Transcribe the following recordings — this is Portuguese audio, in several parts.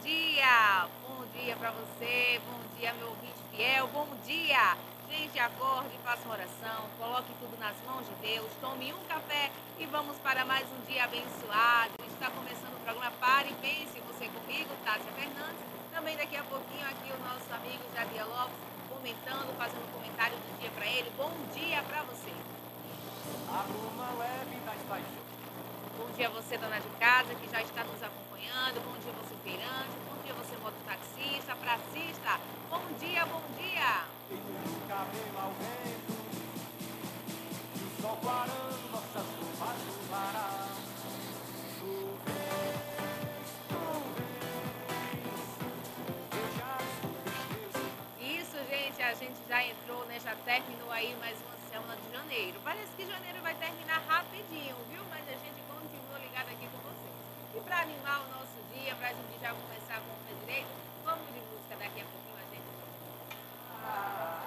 dia para você, bom dia, meu ouvinte fiel, bom dia. Gente, acorde, faça uma oração, coloque tudo nas mãos de Deus, tome um café e vamos para mais um dia abençoado. Está começando o programa Pare e Pense, você comigo, Tássia Fernandes. Também daqui a pouquinho aqui o nosso amigo Jadia Lopes comentando, fazendo um comentário do dia para ele. Bom dia para você. A leve das paixões. Bom dia você, dona de casa, que já está nos acompanhando. Bom dia você, feirante. Bom dia você, mototaxista, pracista. Bom dia, bom dia. Isso, gente, a gente já entrou, né? Já terminou aí mais uma semana de janeiro. Parece que janeiro vai terminar rapidinho, viu? Mas a gente continua ligado aqui com vocês. E para animar o nosso dia, para a gente já começar com o pé direito, vamos de música daqui a pouquinho a gente.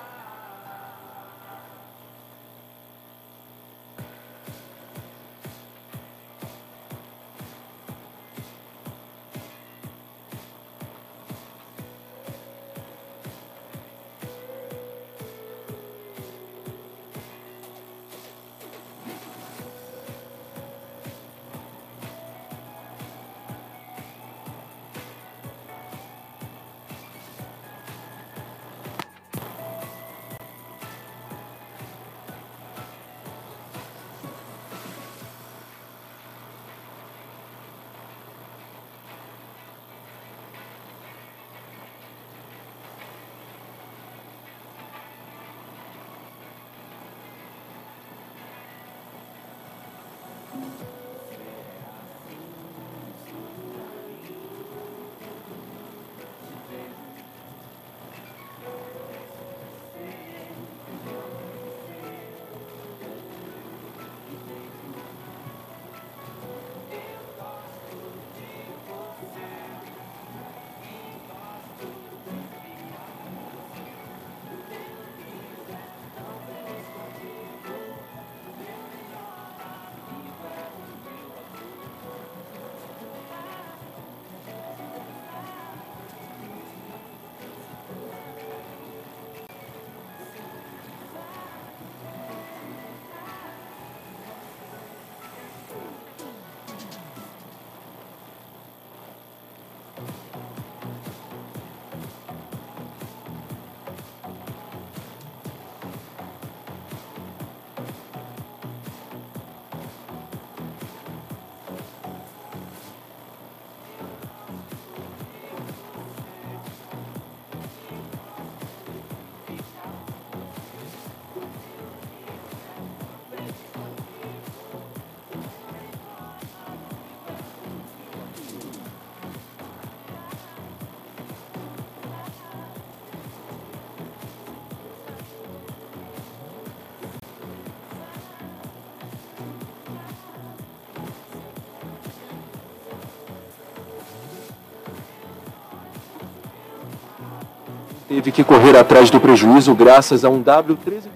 Teve que correr atrás do prejuízo graças a um W13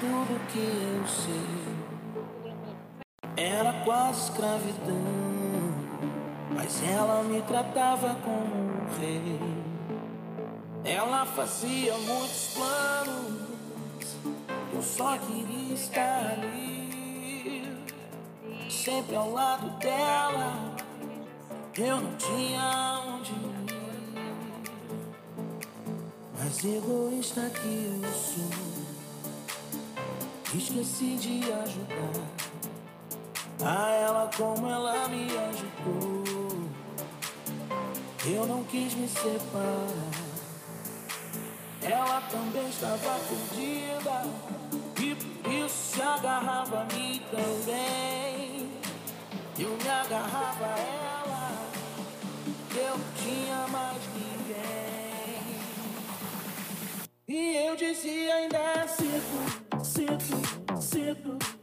tudo que eu sei. Era quase escravidão, mas ela me tratava como um rei. Ela fazia muitos planos, eu só queria estar ali, sempre ao lado dela. Eu não tinha onde ir, mas egoísta que eu sou, esqueci de ajudar a ela como ela me ajudou. Eu não quis me separar. Ela também estava perdida e por isso se agarrava a mim também. Eu me agarrava a ela, eu tinha mais ninguém. E eu dizia ainda é cedo, Signal.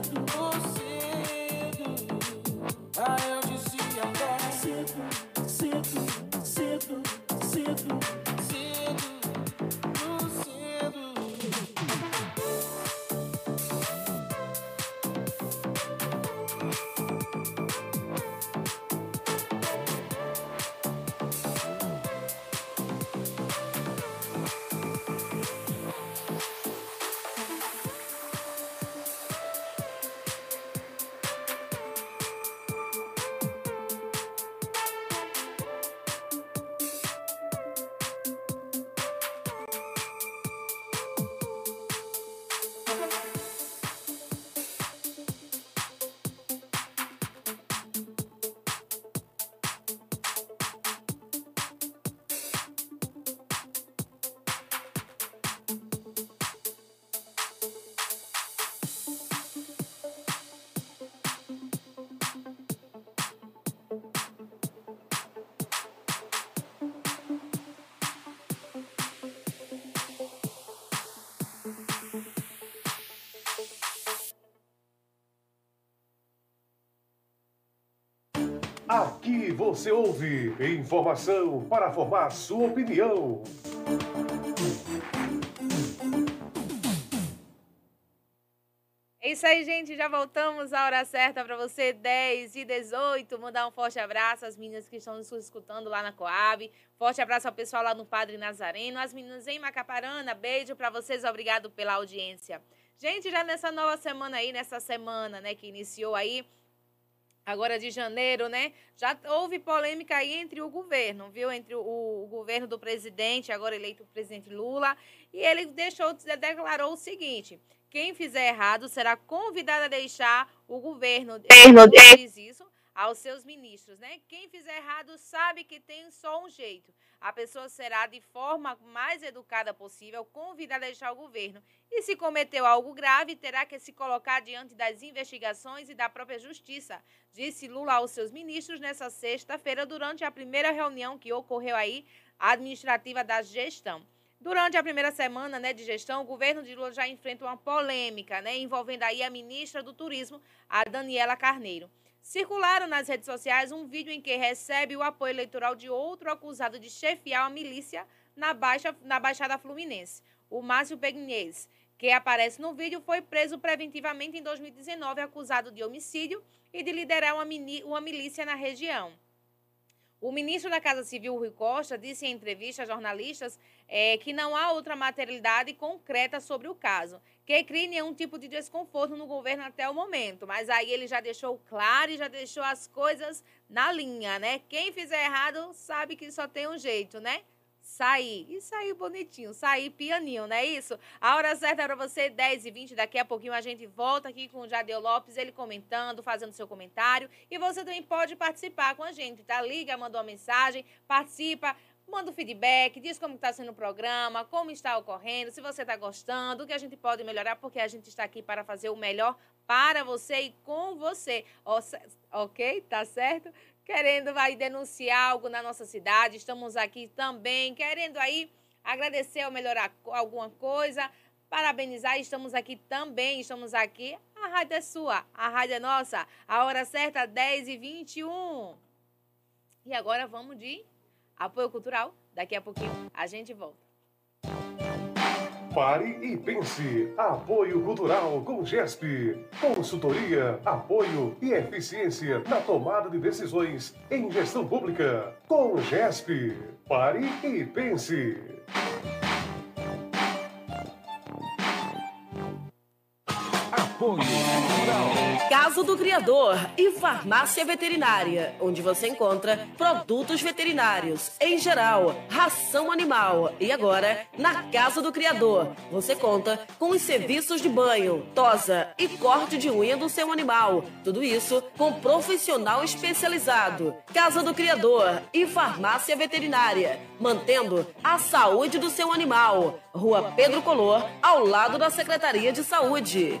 Cedo, oh, Aqui você ouve informação para formar sua opinião. É isso aí, gente. Já voltamos à hora certa para você, 10 e 18. Mandar um forte abraço às meninas que estão nos escutando lá na Coab. Forte abraço ao pessoal lá no Padre Nazareno. As meninas em Macaparana, beijo para vocês. Obrigado pela audiência. Gente, já nessa nova semana aí, nessa semana, né, que iniciou aí, agora de janeiro, né? Já houve polêmica aí entre o governo, viu? Entre o, o governo do presidente, agora eleito o presidente Lula, e ele deixou, declarou o seguinte: quem fizer errado será convidado a deixar o governo. Ele diz isso aos seus ministros, né? Quem fizer errado sabe que tem só um jeito. A pessoa será, de forma mais educada possível, convidada a deixar o governo. E se cometeu algo grave, terá que se colocar diante das investigações e da própria justiça, disse Lula aos seus ministros nessa sexta-feira, durante a primeira reunião que ocorreu aí, administrativa da gestão. Durante a primeira semana né, de gestão, o governo de Lula já enfrenta uma polêmica, né, envolvendo aí a ministra do Turismo, a Daniela Carneiro. Circularam nas redes sociais um vídeo em que recebe o apoio eleitoral de outro acusado de chefiar a milícia na, Baixa, na Baixada Fluminense, o Márcio Pegnese, que aparece no vídeo, foi preso preventivamente em 2019, acusado de homicídio e de liderar uma, uma milícia na região. O ministro da Casa Civil, Rui Costa, disse em entrevista a jornalistas é, que não há outra materialidade concreta sobre o caso, que crie nenhum tipo de desconforto no governo até o momento. Mas aí ele já deixou claro e já deixou as coisas na linha, né? Quem fizer errado sabe que só tem um jeito, né? sair. E sair bonitinho, sair pianinho, não é isso? A hora certa é para você, 10 e 20 Daqui a pouquinho a gente volta aqui com o Jadeu Lopes, ele comentando, fazendo seu comentário. E você também pode participar com a gente, tá? Liga, manda uma mensagem, participa. Manda o feedback, diz como está sendo o programa, como está ocorrendo, se você está gostando, o que a gente pode melhorar, porque a gente está aqui para fazer o melhor para você e com você. Ok? Tá certo? querendo vai denunciar algo na nossa cidade, estamos aqui também querendo aí agradecer ou melhorar alguma coisa, parabenizar, estamos aqui também, estamos aqui. A rádio é sua, a rádio é nossa. A hora certa, 10 e 21. E agora vamos de apoio cultural. Daqui a pouquinho a gente volta. Pare e pense. Apoio Cultural com GESP. Consultoria, apoio e eficiência na tomada de decisões em gestão pública. Com GESP. Pare e pense. Apoio. Casa do Criador e Farmácia Veterinária, onde você encontra produtos veterinários em geral, ração animal. E agora, na Casa do Criador, você conta com os serviços de banho, tosa e corte de unha do seu animal. Tudo isso com profissional especializado. Casa do Criador e Farmácia Veterinária, mantendo a saúde do seu animal. Rua Pedro Color, ao lado da Secretaria de Saúde.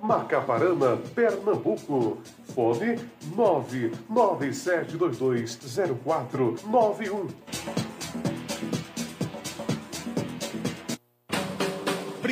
Macaparana, Pernambuco. Fone 997220491.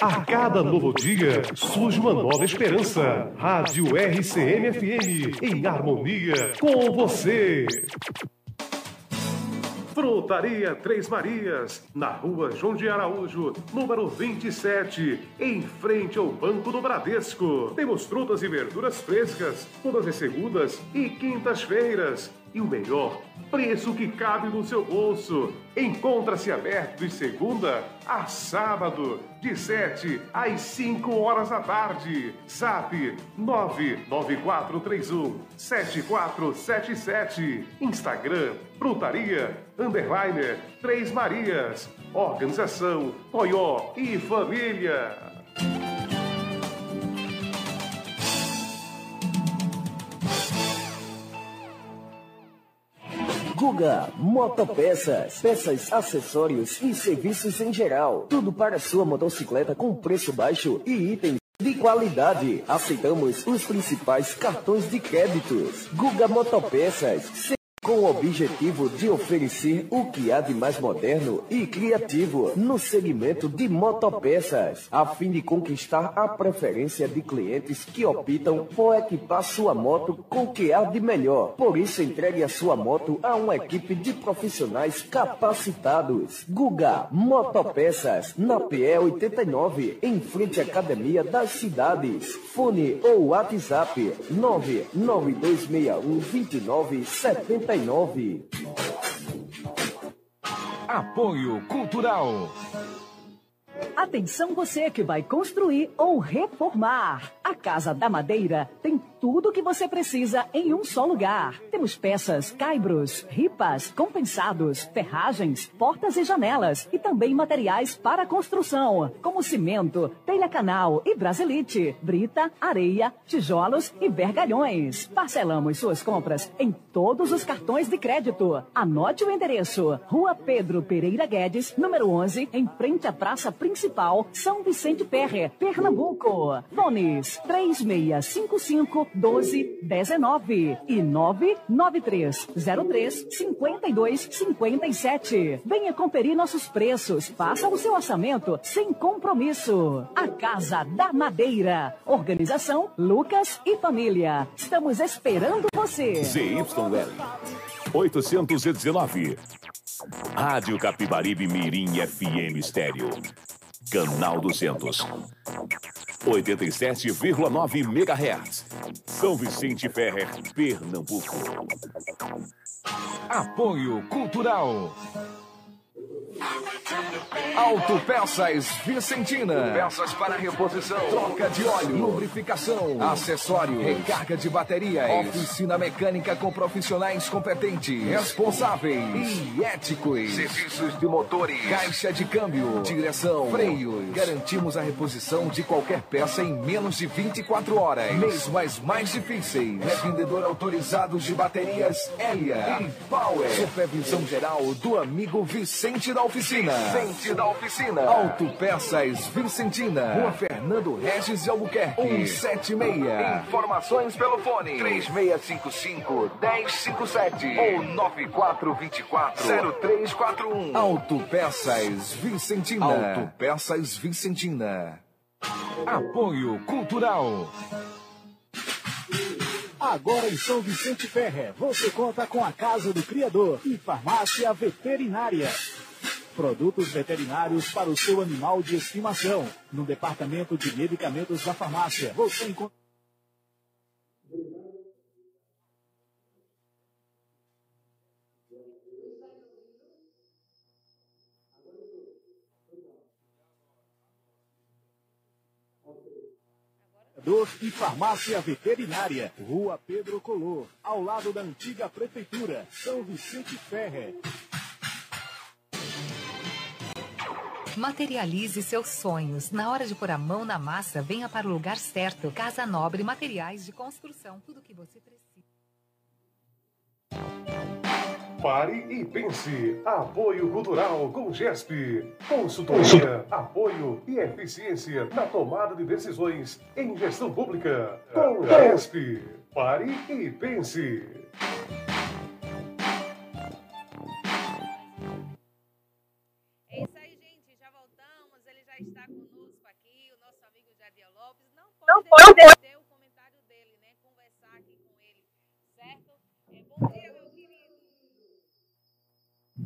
A cada novo dia surge uma nova esperança. Rádio RCM-FM, em harmonia com você. Frutaria Três Marias, na rua João de Araújo, número 27, em frente ao Banco do Bradesco. Temos frutas e verduras frescas, todas as segundas e quintas-feiras. E o melhor, preço que cabe no seu bolso. Encontra-se aberto de segunda a sábado, de 7 às 5 horas da tarde. Zap 99431 7477. Instagram Frutaria Underliner Três Marias. Organização Toyó e Família. Guga Motopeças, peças, acessórios e serviços em geral. Tudo para sua motocicleta com preço baixo e itens de qualidade. Aceitamos os principais cartões de créditos. Guga Motopeças com o objetivo de oferecer o que há de mais moderno e criativo no segmento de motopeças, a fim de conquistar a preferência de clientes que optam por equipar sua moto com o que há de melhor. Por isso, entregue a sua moto a uma equipe de profissionais capacitados. Guga Motopeças, na PE 89, em frente à Academia das Cidades. Fone ou WhatsApp 99261 2970 Apoio Cultural. Atenção você que vai construir ou reformar. A Casa da Madeira tem tudo o que você precisa em um só lugar. Temos peças, caibros, ripas, compensados, ferragens, portas e janelas e também materiais para construção, como cimento, telha canal e brasilite, brita, areia, tijolos e vergalhões. Parcelamos suas compras em todos os cartões de crédito. Anote o endereço: Rua Pedro Pereira Guedes, número 11, em frente à Praça Principal, São Vicente Ferre, Pernambuco. Fones 3655 1219 e 993 03 52 57. Venha conferir nossos preços. Faça o seu orçamento sem compromisso. A Casa da Madeira. Organização Lucas e Família. Estamos esperando você. ZYL 819. Rádio Capibaribe Mirim FM Estéreo. Canal 200. 87,9 MHz. São Vicente Ferrer, Pernambuco. Apoio Cultural. Autopeças Vicentina. Peças para reposição, troca de óleo, lubrificação, acessório, recarga de baterias, oficina mecânica com profissionais competentes, responsáveis e éticos. Serviços de motores, caixa de câmbio, direção, freios. Garantimos a reposição de qualquer peça em menos de 24 horas. Mesmo as mais difíceis. Revendedor autorizado de baterias Elia e Power. Supervisão geral do amigo Vicente da Oficina. Vicente da Oficina. Autopeças Vicentina. Rua Fernando Regis de Albuquerque. 176. Informações pelo fone. 3655 1057 ou 9424 0341. Autopeças Vicentina. Autopeças Vicentina. Apoio Cultural. Agora em São Vicente Ferrer, você conta com a Casa do Criador e Farmácia Veterinária. Produtos veterinários para o seu animal de estimação. No departamento de medicamentos da farmácia, você encontra. e Farmácia Veterinária, Rua Pedro Color, ao lado da antiga Prefeitura, São Vicente Ferrer. Materialize seus sonhos. Na hora de pôr a mão na massa, venha para o lugar certo. Casa Nobre Materiais de Construção. Tudo o que você precisa. Pare e pense. Apoio Cultural com GESP. Consultoria, apoio e eficiência na tomada de decisões em gestão pública. Com GESP. Pare e pense. Com ele, certo? É, bom dia, meu querido.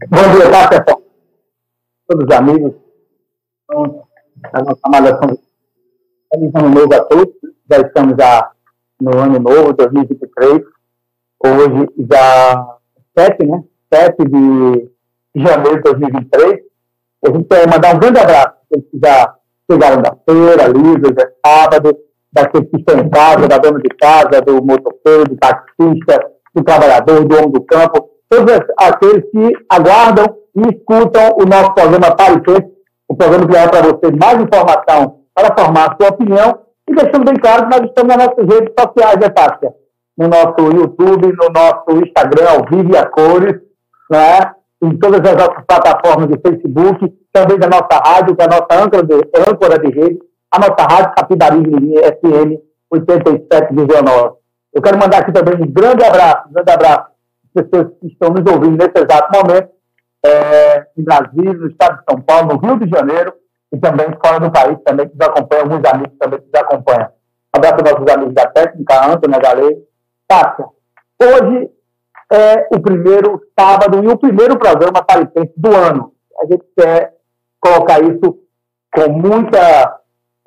Bom dia, tá, pessoal? Todos os amigos. Então, a nossa malhação. Feliz ano novo a todos. Já estamos já no ano novo, 2023. Hoje, já 7, né? 7 de janeiro de 2023. A gente quer mandar um grande abraço para que já chegaram da feira, livre, hoje é sábado, daqueles que estão em casa, da dona de casa, do motoqueiro, do taxista, do trabalhador, do homem do campo, todos aqueles que aguardam e escutam o nosso programa Parecer, o programa que leva para você mais informação para formar sua opinião e deixando bem claro que nós estamos nas nossas redes sociais, né, Tássia? No nosso YouTube, no nosso Instagram, ao vivo e a cores, né? em todas as nossas plataformas de Facebook, também da nossa rádio, da nossa âncora de, âncora de rede, a nossa rádio Capibari Mirim FM 87,9. Eu quero mandar aqui também um grande abraço, um grande abraço às pessoas que estão nos ouvindo nesse exato momento, é, em Brasília, no estado de São Paulo, no Rio de Janeiro, e também fora do país, também que nos acompanham, alguns amigos também que nos acompanham. Um abraço aos nossos amigos da técnica, Antônia Galei. Tássia, hoje é o primeiro sábado e o primeiro programa paripense do ano. A gente quer colocar isso com muita.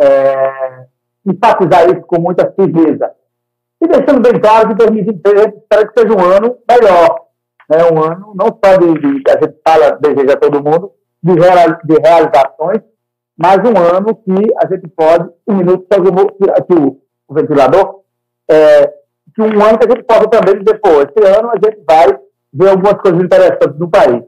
É, enfatizar isso com muita firmeza. E deixando bem claro que 2023 espero que seja um ano melhor. Né? Um ano não só de, de a gente fala, deseja a todo mundo, de, real, de realizações, mas um ano que a gente pode, um minuto, aqui o, o ventilador, é, que um ano que a gente possa também dizer, pô, esse ano a gente vai ver algumas coisas interessantes no país.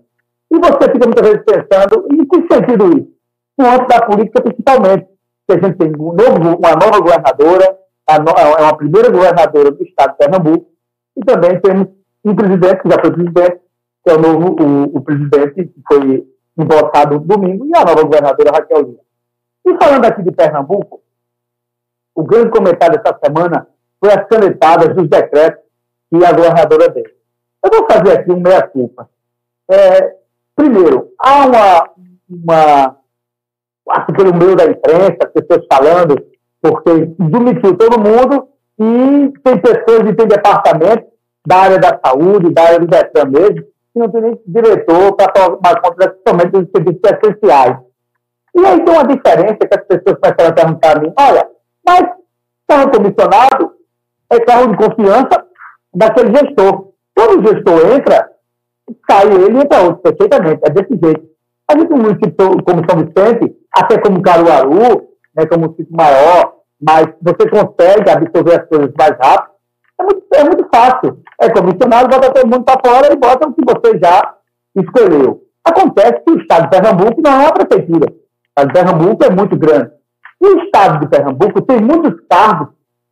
E você fica muitas vezes pensando, em que sentido isso? No âmbito da política, principalmente, que a gente tem um novo, uma nova governadora, é uma primeira governadora do estado de Pernambuco, e também temos um presidente, que já foi presidente, que é o novo, o, o presidente que foi empossado domingo, e a nova governadora Raquel Lima. E falando aqui de Pernambuco, o grande comentário dessa semana foi as canetadas dos decretos que a governadora deu. Eu vou fazer aqui um meia-culpa. É, primeiro, há uma, uma, acho pelo meio da imprensa, pessoas falando, porque demitiu todo mundo e tem pessoas e tem departamentos da área da saúde, da área do Detran mesmo, que não tem nem diretor para tomar conta, principalmente dos serviços essenciais. E aí tem uma diferença que as pessoas começaram a perguntar a mim, olha, mas carro comissionado é carro de confiança daquele gestor. Quando o gestor entra, sai ele e entra outro, perfeitamente, é desse jeito. A gente, município como São Vicente, até como Caruaru, né, como município maior, mas você consegue absorver as coisas mais rápido, é muito, é muito fácil. É comissionado, bota todo mundo para fora e bota o que você já escolheu. Acontece que o Estado de Pernambuco não é uma prefeitura. O Estado de Pernambuco é muito grande. E o Estado de Pernambuco tem muitos cargos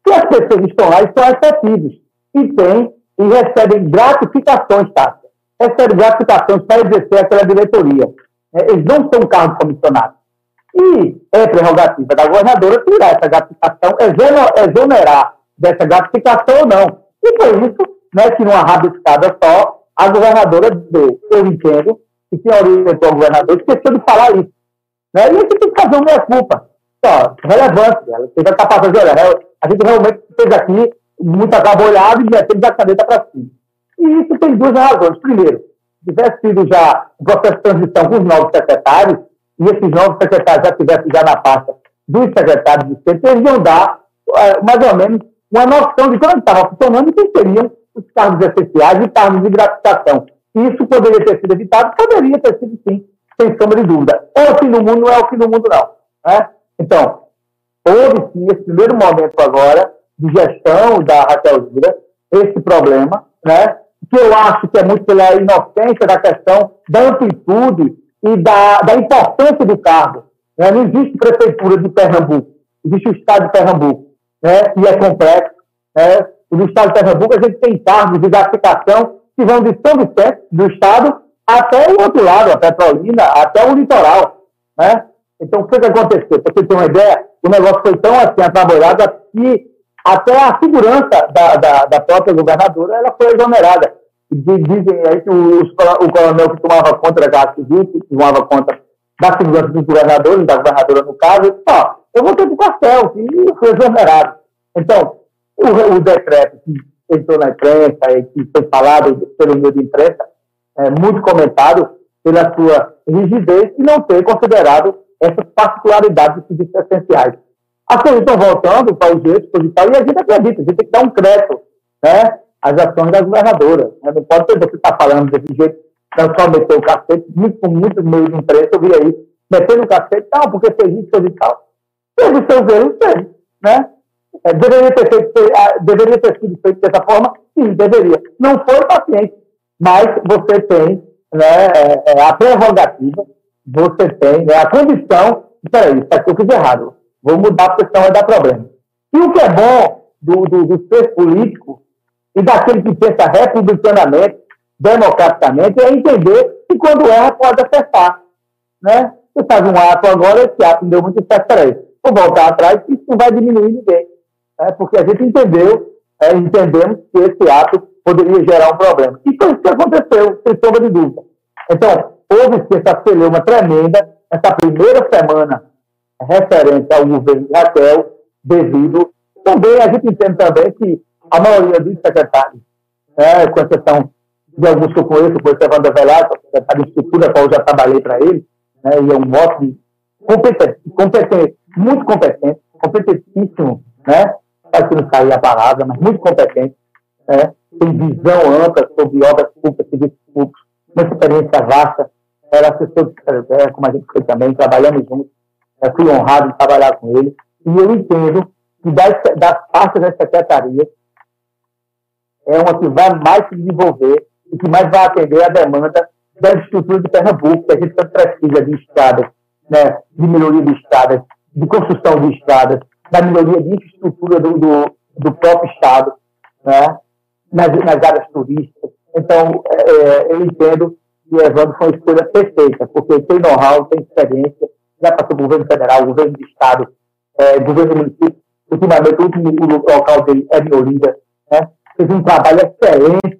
que as pessoas que estão lá e são efetivos. E tem e recebem gratificações, tá? Recebem gratificações para exercer aquela diretoria. É, eles não são cargos comissionados. E é prerrogativa da governadora tirar essa gratificação, exonerar dessa gratificação ou não. E por isso, né, que numa rabiscada só, a governadora deu. Eu entendo que quem orientou o governador esqueceu de falar isso. Né? E gente tem que fazer uma meia-culpa. Relevante. Ela teve a capacidade, a gente realmente fez aqui muita cabolhada e metemos a caneta para cima. E isso tem duas razões. Primeiro, tivesse sido já o processo de transição com os novos secretários, e esses novos secretários já estivessem já na pasta dos secretários de centro, eles iam dar é, mais ou menos uma noção de como estava funcionando e quem seriam os cargos essenciais e cargos de gratificação. Isso poderia ter sido evitado? Poderia ter sido sim, sem sombra de dúvida. É o fim do mundo, não é o fim do mundo, não. Né? Então, houve sim esse primeiro momento agora de gestão da Raquel Zira, esse problema, né? Que eu acho que é muito pela inocência da questão da amplitude e da, da importância do cargo. Né? Não existe prefeitura de Pernambuco, existe o Estado de Pernambuco, né? e é complexo. Né? No Estado de Pernambuco, a gente tem cargos de gratificação que vão de São Vicente, do Estado, até o outro lado, a Petrolina, até o litoral. Né? Então, o que, que aconteceu? Para você ter uma ideia, o negócio foi tão assim atrabalhado que até a segurança da, da, da própria governadora ela foi exonerada. Dizem aí que o, o coronel que tomava conta da Guarda Civil, que tomava conta da segurança dos governadores, da governadora no caso, disse, ó, eu vou ter o quartel, e foi exonerado. Então, o, o decreto que entrou na imprensa e que foi falado pelo meio de imprensa, é muito comentado pela sua rigidez e não ter considerado essas particularidades dos serviços essenciais. As coisas estão voltando para os jeitos e e a gente acredita, a gente tem que dar um crédito né, às ações da governadora. Né? Não pode ser você estar tá falando desse jeito, não só meter o cacete, muito, com muitos meios de imprensa, eu vi aí, metendo o cacete, tal, porque fez isso, fez e tal. Teve o seu erros, fez, né? É, deveria, ter feito, deveria ter sido feito dessa forma? Sim, deveria. Não foi paciente, mas você tem né, é, é a prerrogativa você tem né, a condição, peraí, isso aqui eu fiz errado, vou mudar porque senão vai dar problema. E o que é bom do, do, do ser político e daquele que pensa republicanamente, democraticamente, é entender que quando erra pode acertar. Né? Você faz um ato agora, esse ato deu muito certo para ele. Vou voltar atrás, isso não vai diminuir ninguém. Né? Porque a gente entendeu, é, entendemos que esse ato poderia gerar um problema. E foi isso que aconteceu, sem sombra de dúvida. Então, houve essa celeuma tremenda, essa primeira semana referente ao governo de Raquel, devido também, a gente entende também que a maioria dos secretários, né, com exceção de alguns que eu conheço, por exemplo, Evandro Velasco, secretário de estrutura, qual eu já trabalhei para ele, né, e é um mote competente, competente, muito competente, competentíssimo, né, para que não sair a palavra, mas muito competente, né, tem visão ampla sobre obras públicas, serviços públicos, uma experiência vasta, era assessor de secretário, como a gente foi também, trabalhamos juntos, eu fui honrado de trabalhar com ele, e eu entendo que das, das partes da secretaria é uma que vai mais se desenvolver e que mais vai atender a demanda da estrutura de Pernambuco, que a gente tanto precisa de estradas, né, de melhoria de estradas, de construção de estradas, da melhoria de infraestrutura do, do, do próprio Estado, né, nas, nas áreas turísticas. Então, é, é eu entendo que Evandro foi uma escolha perfeita, porque tem know-how, tem experiência, já passou o governo federal, governo de Estado, é, governo município. Ultimamente, o último local dele é de Olinda. Né? Fez um trabalho excelente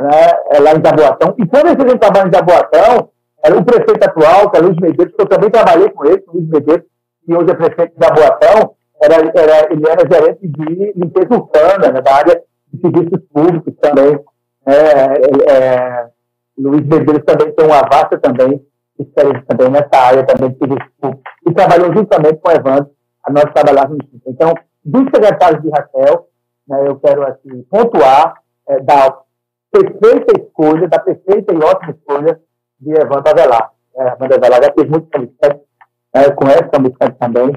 né, é, lá em Jaboatão. E quando ele fez um trabalho em Jaboatão, era o prefeito atual, que é Luiz Medeiros, que eu também trabalhei com ele, Luiz Medeiros, que hoje é prefeito de Jaboatão, era, era, ele era gerente de limpeza urbana, né, da área de serviços públicos também. É, é, é Luiz Medeiros também tem uma vasta também experiência também nessa área também de serviços públicos. E trabalhou justamente com o Evandro, a nós trabalharmos juntos. Então, dos secretários de Raquel, né, eu quero assim, pontuar é, da perfeita escolha, da perfeita e ótima escolha de Evandro Avelar. É, Evandro Avelar já fez muito comunicante, é, conhece comunicante também,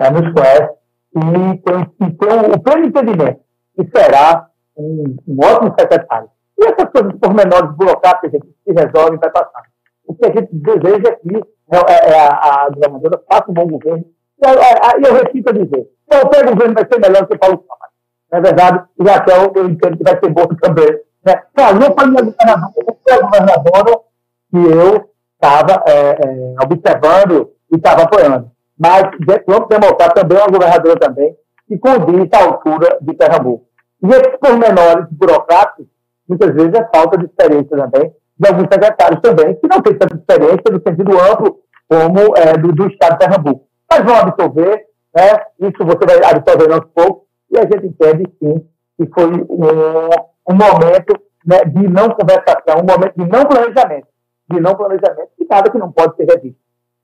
é, nos conhece, e tem, e tem o pleno entendimento que será um, um, ótimo secretário. E essas coisas pormenores burocráticas que se resolvem vai passar. O que a gente deseja aqui é, é, é a, a governadora faça um bom governo. E eu, eu repito a dizer, qualquer governo vai ser melhor que Paulo Câmara. Na verdade, e Raquel, eu entendo que vai ser bom também. Né? Falou para a minha governadora que eu estava é, é, observando e estava apoiando. Mas Trump Democrata também uma governadora também, que condiz à altura de Pernambuco. E esses pormenores burocráticos, muitas vezes é falta de experiência também, de alguns secretários também, que não têm tanta experiência no sentido amplo como é, do, do Estado de Pernambuco. Mas vão absorver, né? isso você vai absorver aos poucos, e a gente entende sim que foi um, um momento né, de não conversação, um momento de não planejamento, de não planejamento, e nada que não pode ser revisto.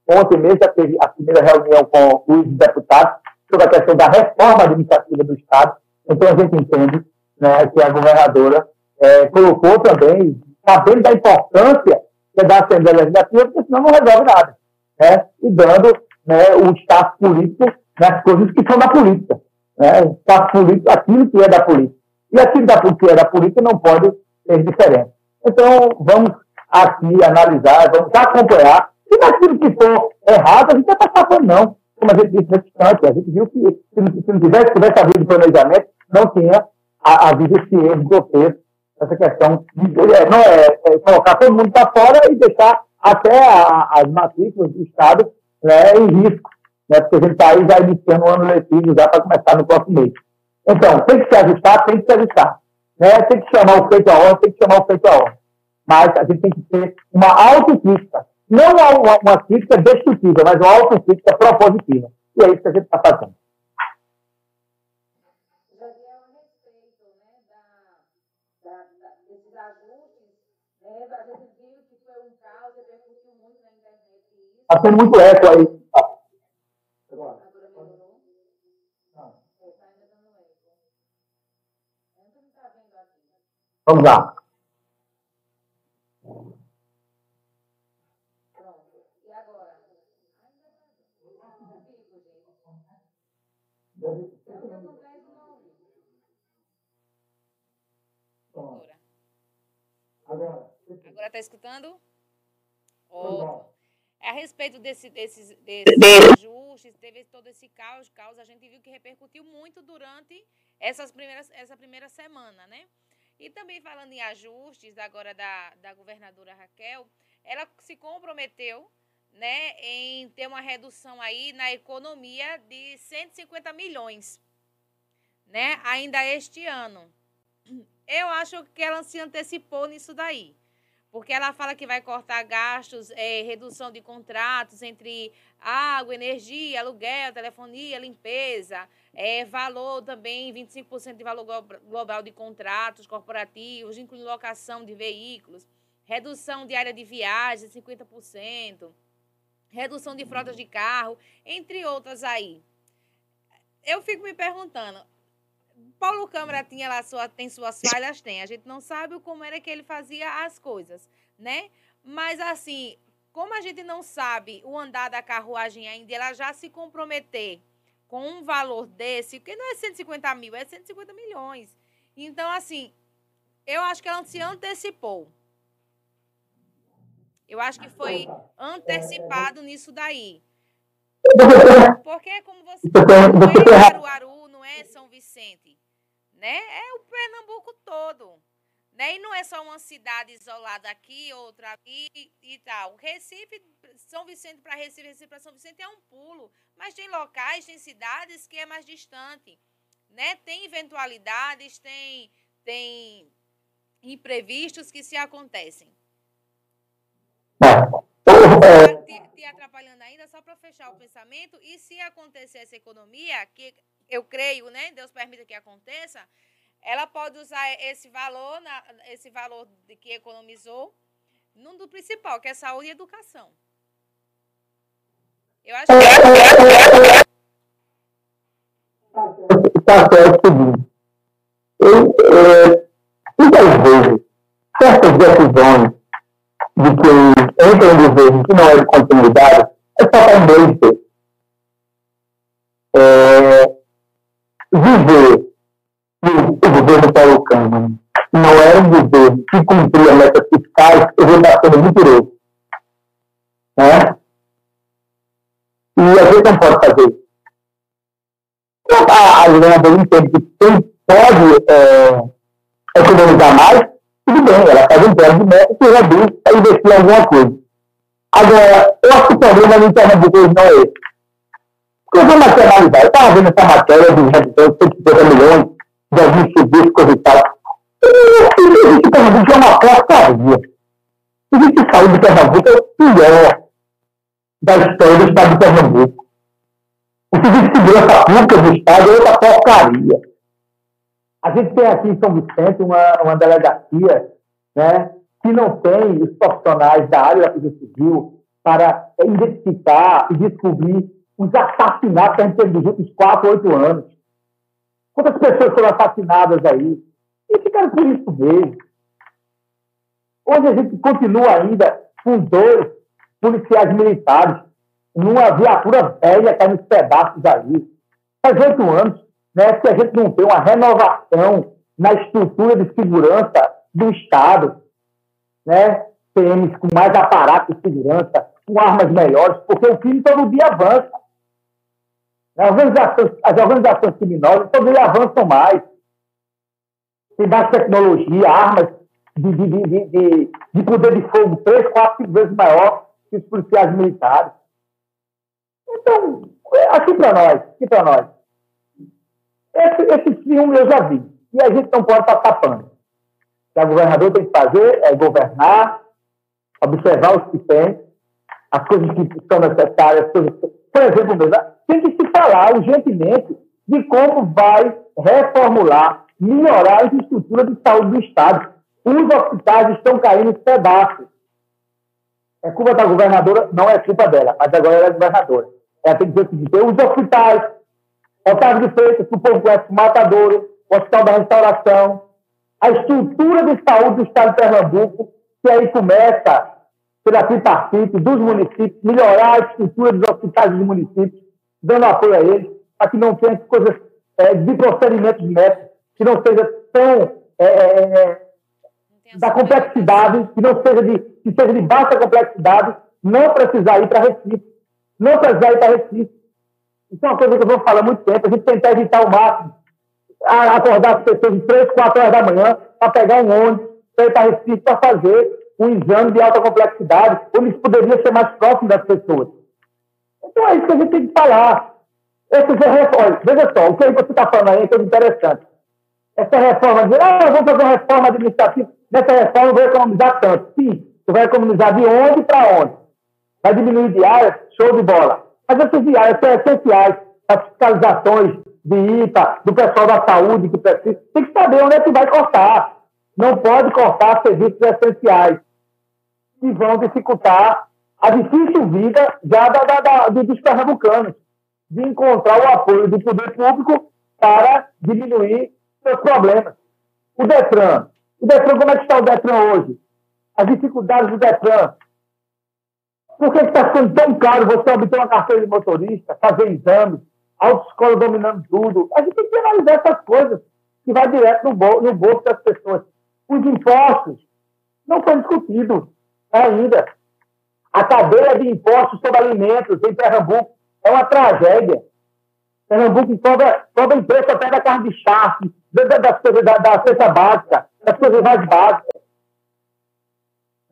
Ontem mesmo já teve a primeira reunião com os deputados sobre a questão da reforma administrativa do Estado, então a gente entende né, que a governadora é, colocou também, sabendo da importância é da Assembleia Legislativa, porque senão não resolve nada, né, e dando né, o status político nas coisas que são da política. Né, status político, aquilo que é da política. E aquilo que é da política não pode ser diferente. Então, vamos aqui analisar, vamos acompanhar. E naquilo que for errado, a gente vai passar por não. Como a gente disse antes, a gente viu que se não, se não tivesse, tivesse havido planejamento, não tinha havido esse erro grotesco, essa questão de é, não é, é, colocar todo mundo para fora e deixar até a, as matrículas do Estado né, em risco, né, porque a gente está aí já iniciando o ano letivo já para começar no próximo mês. Então, tem que se ajustar, tem que se ajustar. Né, tem que chamar o feito a hora, tem que chamar o feito a hora. Mas a gente tem que ter uma autocrítica. Não uma, uma crítica destrutiva, mas uma autocrítica propositiva. E é isso que a gente está fazendo. Está sendo muito eco aí. Vamos lá. Agora. Agora está escutando? Oh. É a respeito desse, desses, desses ajustes, teve todo esse caos, caos, a gente viu que repercutiu muito durante essas primeiras, essa primeira semana, né? E também falando em ajustes agora da, da governadora Raquel, ela se comprometeu né, em ter uma redução aí na economia de 150 milhões, né, ainda este ano. Eu acho que ela se antecipou nisso daí, porque ela fala que vai cortar gastos, é, redução de contratos entre água, energia, aluguel, telefonia, limpeza, é, valor também, 25% de valor global de contratos corporativos, incluindo locação de veículos, redução de área de viagem, 50% redução de frotas de carro, entre outras aí. Eu fico me perguntando, Paulo Câmara tinha lá sua, tem suas falhas? Tem. A gente não sabe como era que ele fazia as coisas, né? Mas assim, como a gente não sabe o andar da carruagem ainda, ela já se comprometer com um valor desse, porque não é 150 mil, é 150 milhões. Então, assim, eu acho que ela se antecipou. Eu acho que foi antecipado nisso daí. Porque, como você não é Caruaru, não é São Vicente, né? É o Pernambuco todo. Né? E não é só uma cidade isolada aqui, outra aqui e tal. Recife, São Vicente para Recife, Recife para São Vicente é um pulo. Mas tem locais, tem cidades que é mais distante. Né? Tem eventualidades, tem, tem imprevistos que se acontecem. Te, te atrapalhando ainda, só para fechar o pensamento, e se acontecer essa economia, que eu creio, né? Deus permita que aconteça, ela pode usar esse valor, na, esse valor de que economizou, num do principal, que é saúde e educação. Eu acho que. Está certo, seguinte. Eu, é, muitas vezes, certas decisões de que entra um governo que não é de continuidade, é só para emagrecer. É, que o governo Paulo não era um governo que cumpria metas fiscais, estar sendo mentiroso. Né? E a gente não pode fazer isso. A, a governadora entende que quem pode é, economizar mais tudo bem, ela faz um plano de meta que reduz para investir em alguma coisa. Agora, eu acho que o problema no Pernambuco não é esse. Porque vamos analisar, eu estava vendo essa matéria de redução de 150 milhões de alguns coisa e tal. E existe Pernambuco é uma porcaria. De saúde de Pernambuco é o pior da história do estado de Pernambuco. O serviço de segurança pública do estado é outra porcaria. A gente tem aqui em São Vicente uma, uma delegacia né, que não tem os profissionais da área da polícia civil para identificar e descobrir os assassinatos que a gente teve nos últimos quatro, oito anos. Quantas pessoas foram assassinadas aí? E ficaram por isso mesmo. Hoje a gente continua ainda com dois policiais militares numa viatura velha que está nos pedaços aí. Faz oito anos né, que a gente não tem uma renovação na estrutura de segurança do Estado, né, PMs com mais aparato de segurança, com armas melhores, porque o crime todo dia avança. As organizações, as organizações criminosas dia avançam mais. Tem mais tecnologia, armas de, de, de, de, de poder de fogo três, quatro, cinco vezes maior que os policiais militares. Então, é aqui para nós, aqui para nós. Esse, esse filme eu já vi. E a gente não pode estar tapando. O que a governador tem que fazer é governar, observar os que tem, as coisas que são necessárias. Coisas... Por exemplo, mesmo, tem que se falar urgentemente de como vai reformular, melhorar a estrutura de saúde do Estado. Os hospitais estão caindo em pedaços. É culpa da governadora? Não é culpa dela, mas agora ela é governadora. Ela tem que dizer os hospitais Otávio de Freitas, o povo conhece Matadouro, o Hospital da Restauração, a estrutura de saúde do Estado de Pernambuco, que aí começa pela tripartite dos municípios, melhorar a estrutura dos hospitais dos municípios, dando apoio a eles, para que não tenha coisas é, de procedimentos médicos, que não seja tão é, é, é da complexidade, que não seja de, que seja de baixa complexidade, não precisar ir para Recife. Não precisar ir para Recife. Isso é uma coisa que eu vou falar há muito tempo. A gente tentar evitar o máximo acordar as pessoas de 3, 4 horas da manhã, para pegar um ônibus, para ir para Recife para fazer um exame de alta complexidade, onde poderia ser mais próximo das pessoas. Então é isso que a gente tem que falar. Essas reformas, veja só, o que você está falando aí é interessante. Essa reforma, de, ah, vamos fazer uma reforma administrativa, nessa reforma eu vou economizar tanto. Sim, você vai economizar de onde para onde? Vai diminuir diárias? Show de bola. Mas essas diárias são essenciais para fiscalizações de IPA, do pessoal da saúde que precisa. Tem que saber onde é que vai cortar. Não pode cortar serviços essenciais que vão dificultar a difícil vida já da, da, da, dos pernambucanos, de encontrar o apoio do poder público para diminuir seus problemas. O Detran. O Detran, como é que está o Detran hoje? As dificuldades do Detran. Por que está sendo tão caro você obter uma carteira de motorista, fazer exames, autoescola dominando tudo? A gente tem que analisar essas coisas que vai direto no, bol no bolso das pessoas. Os impostos não foi discutido ainda. A cadeia de impostos sobre alimentos em Pernambuco é uma tragédia. Pernambuco cobra, cobra imposto até da carne de charque, das coisas da, da cesta básica, das coisas mais básicas.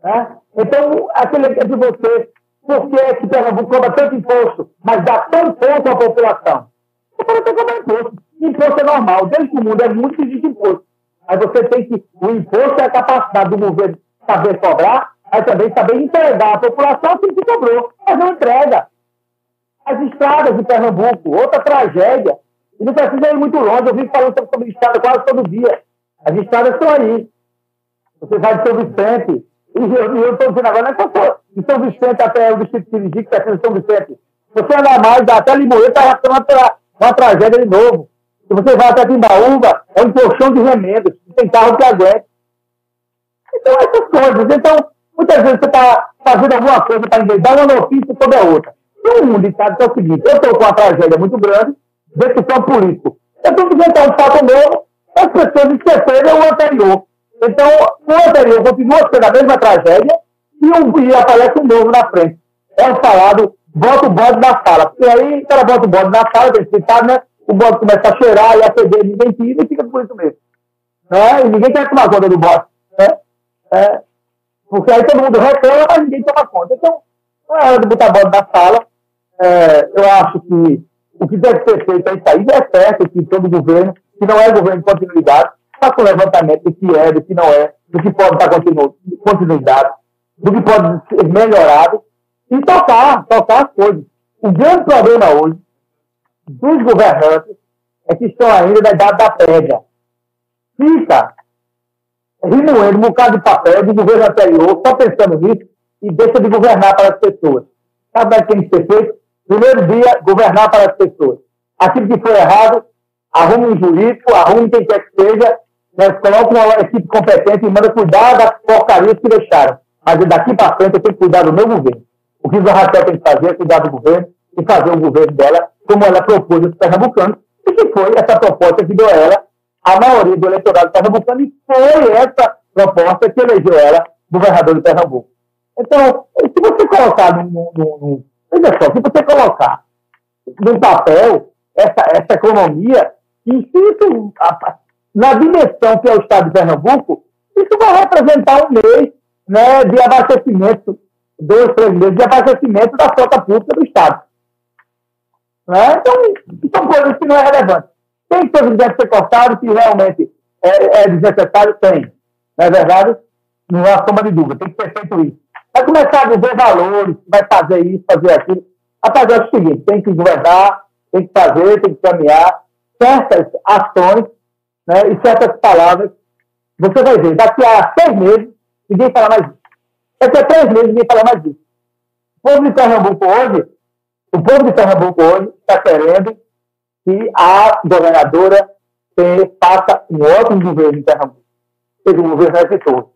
Né? Então, aquele de você, por que, é que Pernambuco cobra tanto imposto, mas dá tão pouco à população? Você pode ter cobrar imposto. Imposto é normal, desde que o mundo é muito de imposto. Aí você tem que. O imposto é a capacidade do governo saber cobrar mas também saber entregar à população aquilo que cobrou, mas não entrega. As estradas de Pernambuco, outra tragédia. E não precisa ir muito longe, eu vim falando sobre estrada quase todo dia. As estradas estão aí. Você vai de São Vicente, e eu estou dizendo agora, não é só de São Vicente até o distrito Sirigi, que é de São Vicente. Você andar mais, até Limoeiro, está uma, uma tragédia de novo. Se você vai até Timbaúba, é um colchão de remendos, tem carro que aguenta. Então, essas coisas. Então, Muitas vezes você está fazendo alguma coisa para dar uma notícia sobre a outra. Tem um ditado que é o seguinte: eu estou com uma tragédia muito grande, decisão política. Eu tenho que inventar um fato novo as pessoas esquecerem o anterior. Então, o anterior continua sendo a mesma tragédia e, um, e aparece um novo na frente. É o falado, bota o bode na sala. E aí, o cara bota o bode na sala, tem ditado, né? O bode começa a cheirar e a perder, ninguém tira e fica por isso mesmo. Né? E ninguém quer tomar conta do bode. Né? É, porque aí todo mundo reclama, mas ninguém toma conta. Então, não é hora de botar a bola na sala. É, eu acho que o que deve ser feito é isso aí. É certo que todo governo, que não é governo de continuidade, faça um levantamento do que é, do que não é, do que pode estar continu continuidade, do que pode ser melhorado e tocar, tocar as coisas. O grande problema hoje dos governantes é que estão ainda na idade da pedra. Fica remoendo um bocado de papel do governo anterior, só pensando nisso, e deixa de governar para as pessoas. Sabe o que tem que ser feito? Primeiro dia, governar para as pessoas. Aquilo que foi errado, arrume um jurídico, arrume quem quer que seja, né, coloque uma equipe competente e manda cuidar das porcarias que deixaram. Mas daqui para frente eu tenho que cuidar do meu governo. O que o Raquel tem que fazer é cuidar do governo e fazer o governo dela como ela propôs aos pernambucanos, e que foi essa proposta que deu a ela a maioria do eleitorado pernambucano e foi essa proposta que elegeu ela governador de Pernambuco. Então, se você colocar no, no, no veja só, se você colocar no papel essa, essa economia, e isso, na dimensão que é o estado de Pernambuco, isso vai representar um mês né, de abastecimento, dois, três meses de abastecimento da frota pública do estado. Né? Então, são coisas que não é relevante. Tem coisas que devem ser cortadas que realmente é, é desnecessário? Tem. Não é verdade? Não há soma de dúvida. Tem que ser feito isso. Vai começar a dizer valores, vai fazer isso, fazer aquilo. Rapaz, é o seguinte, tem que governar, tem que fazer, tem que caminhar certas ações né, e certas palavras. Você vai ver, daqui a seis meses, ninguém fala mais disso. Daqui a três meses, ninguém fala mais disso. O povo de Pernambuco hoje, o povo de Pernambuco hoje está querendo que a governadora tem, faça um ótimo governo em Pernambuco, seja um governo exitoso.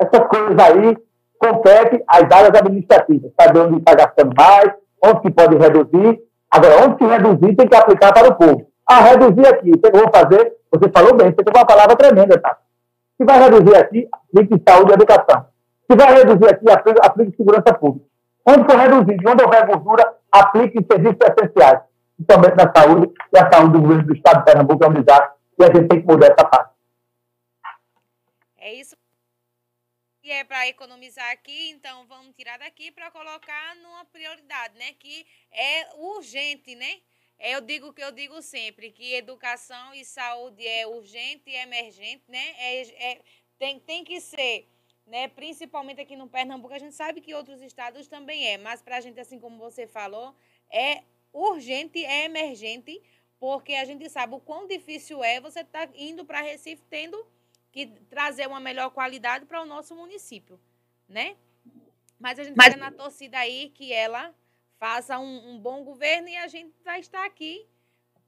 Essas coisas aí competem às áreas administrativas, saber onde está gastando mais, onde se pode reduzir. Agora, onde se reduzir, tem que aplicar para o povo. Ah, reduzir aqui, o que eu vou fazer? Você falou bem, você tem uma palavra tremenda, tá? Se vai reduzir aqui, aplique saúde e educação. Se vai reduzir aqui, aplique, aplique segurança pública. Onde for reduzir, onde houver gordura, aplique serviços essenciais principalmente na saúde, e a saúde do governo do Estado de Pernambuco é um desastre, e a gente tem que mudar essa parte. É isso. E é para economizar aqui, então vamos tirar daqui para colocar numa prioridade, né? Que é urgente, né? Eu digo que eu digo sempre que educação e saúde é urgente e emergente, né? É, é, tem, tem que ser, né? Principalmente aqui no Pernambuco, a gente sabe que outros estados também é, mas para a gente, assim como você falou, é urgente, é emergente, porque a gente sabe o quão difícil é você estar tá indo para Recife tendo que trazer uma melhor qualidade para o nosso município, né? Mas a gente mas... na torcida aí que ela faça um, um bom governo e a gente vai estar aqui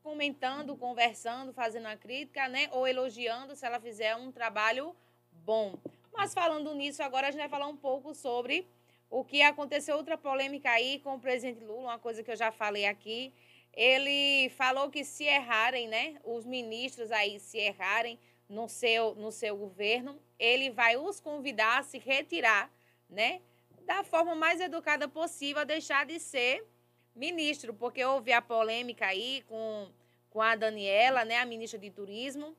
comentando, conversando, fazendo a crítica, né? Ou elogiando se ela fizer um trabalho bom. Mas falando nisso, agora a gente vai falar um pouco sobre o que aconteceu, outra polêmica aí com o presidente Lula, uma coisa que eu já falei aqui. Ele falou que se errarem, né? Os ministros aí se errarem no seu, no seu governo, ele vai os convidar a se retirar, né? Da forma mais educada possível, a deixar de ser ministro, porque houve a polêmica aí com, com a Daniela, né? A ministra de Turismo.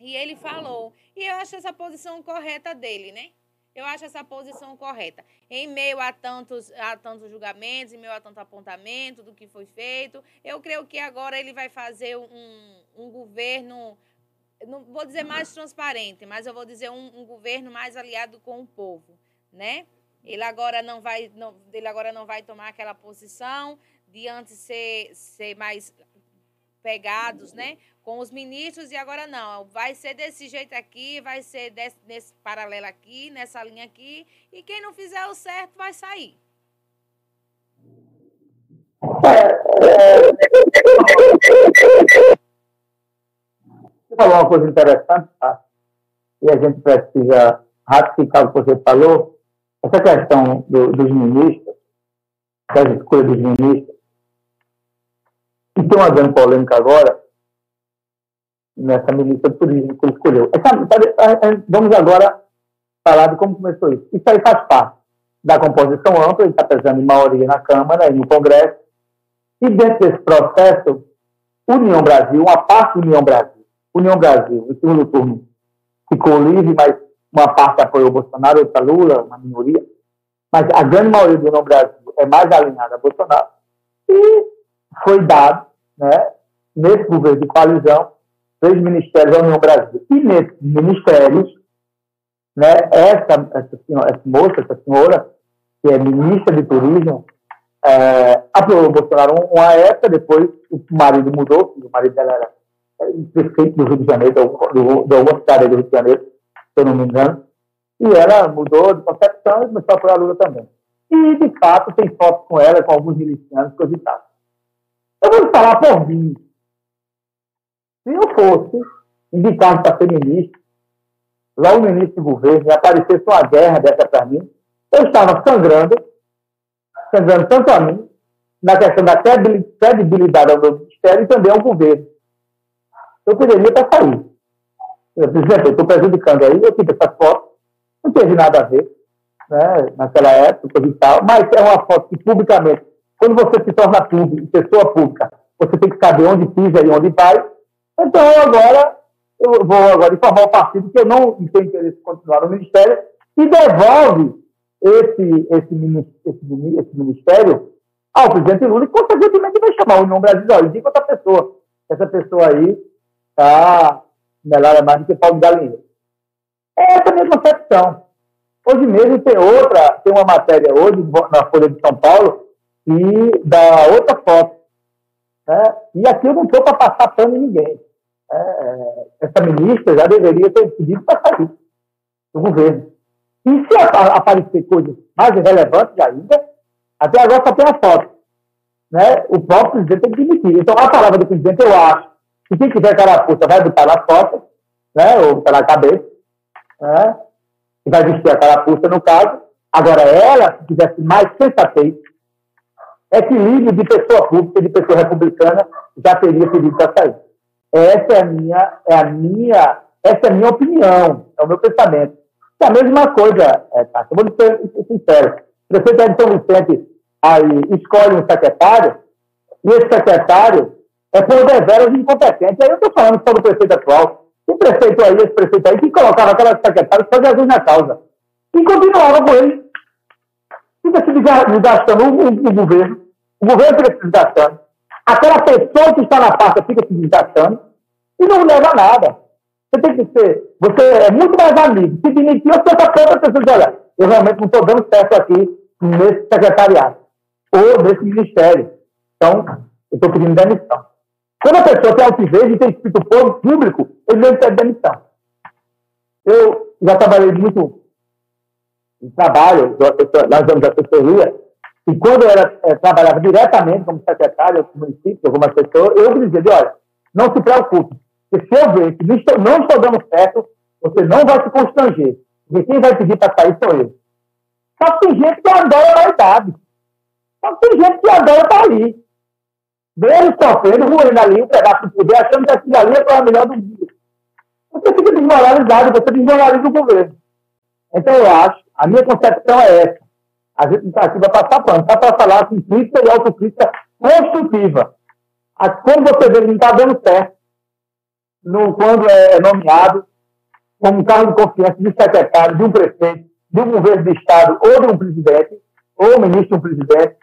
E ele falou. E eu acho essa posição correta dele, né? Eu acho essa posição correta. Em meio a tantos, a tantos julgamentos, em meio a tanto apontamento do que foi feito, eu creio que agora ele vai fazer um, um governo, não vou dizer mais transparente, mas eu vou dizer um, um governo mais aliado com o povo, né? Ele agora não vai, não, ele agora não vai tomar aquela posição de antes ser, ser mais pegados, né? com os ministros e agora não, vai ser desse jeito aqui, vai ser desse, nesse paralelo aqui, nessa linha aqui, e quem não fizer o certo vai sair. Você falou uma coisa interessante, tá? e a gente precisa ratificar o que você falou, essa questão do, dos ministros, das escolhas dos ministros, e tem uma grande polêmica agora, nessa milícia de turismo que ele escolheu. Vamos agora falar de como começou isso. Isso aí faz parte da composição ampla, ele está pesando em maioria na Câmara e no Congresso, e dentro desse processo, União Brasil, uma parte do União Brasil, União Brasil, no segundo turno, ficou livre, mas uma parte apoiou Bolsonaro, outra Lula, uma minoria, mas a grande maioria do União Brasil é mais alinhada a Bolsonaro, e foi dado, né, nesse governo de coalizão, três ministérios da União Brasil. E nesses ministérios, né, essa, essa, senhora, essa moça, essa senhora, que é ministra de Turismo, é, apoiou o Bolsonaro uma época, depois o marido mudou, o marido dela era é, prefeito do Rio de Janeiro, de alguma cidade do Rio de Janeiro, se eu não me engano, e ela mudou de concepção e começou a apoiar a Lula também. E, de fato, tem fotos com ela, com alguns milicianos, coisa e tal. Eu vou falar por mim, se eu fosse indicado para ser ministro, logo no início do governo, e aparecesse uma guerra dessa para mim, eu estava sangrando, sangrando tanto a mim, na questão da credibilidade ao meu ministério e também ao governo. Eu poderia até sair. Eu, por exemplo, estou prejudicando aí, eu tive essa foto, não teve nada a ver, né, naquela época e tal, mas é uma foto que publicamente, quando você se torna público, pessoa pública, você tem que saber onde pisa e onde vai, então, agora, eu vou agora informar o partido que eu não tenho interesse em continuar no Ministério e devolve esse, esse, esse, esse Ministério ao presidente Lula e, consequentemente, vai chamar o União Brasil. Olha, diga outra pessoa. Essa pessoa aí está melhor mais do que Paulo Galinha. É essa mesma concepção. Hoje mesmo tem outra, tem uma matéria hoje na Folha de São Paulo e dá outra foto. Né? E aqui eu não estou para passar pano em ninguém. É, é, essa ministra já deveria ter pedido para sair do governo. E se aparecer coisas mais relevantes ainda, até agora só tem a foto. Né? O próprio presidente tem que demitir. Então, a palavra do presidente, eu acho que quem tiver carapuça vai botar na foto, né? ou na cabeça, né? e vai vestir a carapuça no caso. Agora, ela, se tivesse mais sensatez, equilíbrio de pessoa pública, de pessoa republicana, já teria pedido para sair. Essa é a minha, é a minha, essa é a minha opinião, é o meu pensamento. É a mesma coisa, é, tá? eu vou ser sincero. O prefeito de São Vicente aí escolhe um secretário, e esse secretário é por deveras incompetente. Aí eu estou falando só do prefeito atual. O prefeito aí, esse prefeito aí, que colocava aquela secretária só Jesus na causa. E continuava com ele. Fica se desgastando o, o, o governo. O governo fica se desgastando. Aquela pessoa que está na pasta fica se desgastando e não leva a nada. Você tem que ser, você é muito mais amigo. Se demitir, você está pronto a pessoa diz, olha, eu realmente não estou dando certo aqui nesse secretariado ou nesse ministério. Então, eu estou pedindo demissão. Quando a pessoa tem altivez e tem espírito público, ele mesmo pede demissão. Eu já trabalhei muito em trabalho, nós vamos assessoria, e quando eu era, é, trabalhava diretamente como secretário do município, algumas pessoas, eu dizia, olha, não se preocupe, porque se eu ver que não estou, não dando certo, você não vai se constranger. Porque quem vai pedir para sair sou eu. Só que tem gente que adora na idade. Só que tem gente que adora estar ali. Mesmo sofrendo, ruindo ali, um pedaço de poder, achando que aquilo ali é para melhor do mundo. Você fica desmoralizado, você desmoraliza o governo. Então, eu acho, a minha concepção é essa. A gente não está aqui para passar pano, está para falar com crítica e autocrítica construtiva. Quando você vê que não está dando certo, no, quando é nomeado como um cargo de confiança de secretário, de um prefeito, de um governo de Estado ou de um presidente, ou ministro de um presidente,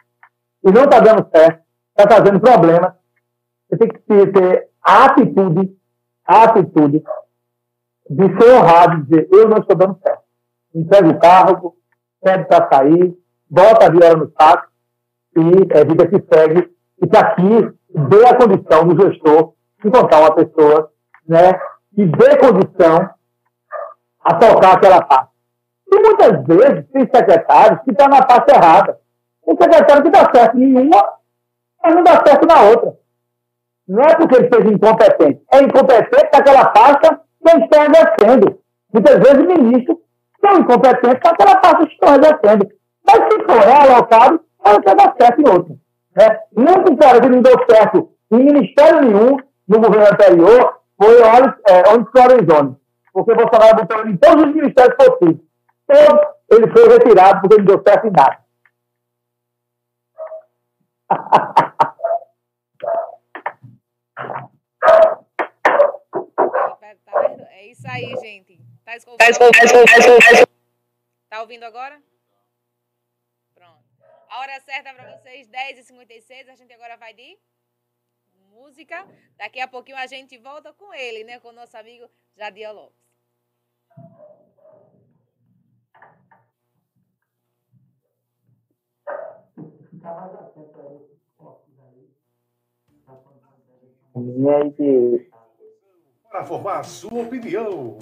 e não está dando certo, está trazendo problemas, você tem que ter a atitude, a atitude de ser honrado e dizer, eu não estou dando certo. Entrega o cargo, pede para sair, bota a viola no saco e é vida que segue, e que aqui dê a condição do gestor encontrar uma pessoa né, que dê condição a tocar aquela parte. E muitas vezes tem secretários que estão na parte errada. Tem secretário que dá certo em uma, mas não dá certo na outra. Não é porque ele seja incompetente. É incompetente naquela pasta que está exercendo. Muitas vezes ministros são incompetentes naquela pasta que estão exercendo. Mas se for realocado, ela quer dar certo em outra. Né? Muito cara que não deu certo em ministério nenhum no governo anterior foi é, onde Florenzoni. Porque Bolsonaro botou ele em todos os ministérios possíveis. Todos ele foi retirado porque ele deu certo em nada. É isso aí, gente. Tá escutando? Tá, escutando? tá ouvindo agora? A hora certa para vocês, 10h56. A gente agora vai de música. Daqui a pouquinho a gente volta com ele, né? Com o nosso amigo Jadia Lopes. Para formar a sua opinião.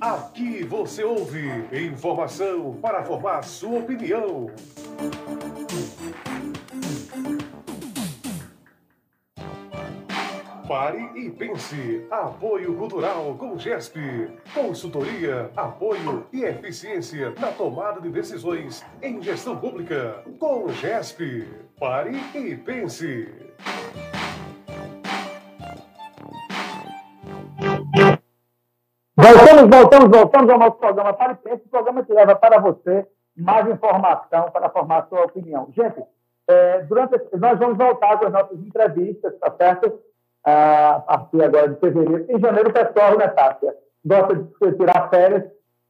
Aqui você ouve informação para formar sua opinião. Pare e pense. Apoio Cultural com GESP. Consultoria, apoio e eficiência na tomada de decisões em gestão pública. Com GESP. Pare e pense. Voltamos, voltamos, voltamos ao nosso programa Pare e Pense, o programa que leva para você mais informação para formar sua opinião. Gente, é, durante, nós vamos voltar com as nossas entrevistas, tá certo? a partir agora de fevereiro. Em janeiro, o pessoal, né, Tássia, gosta de tirar férias,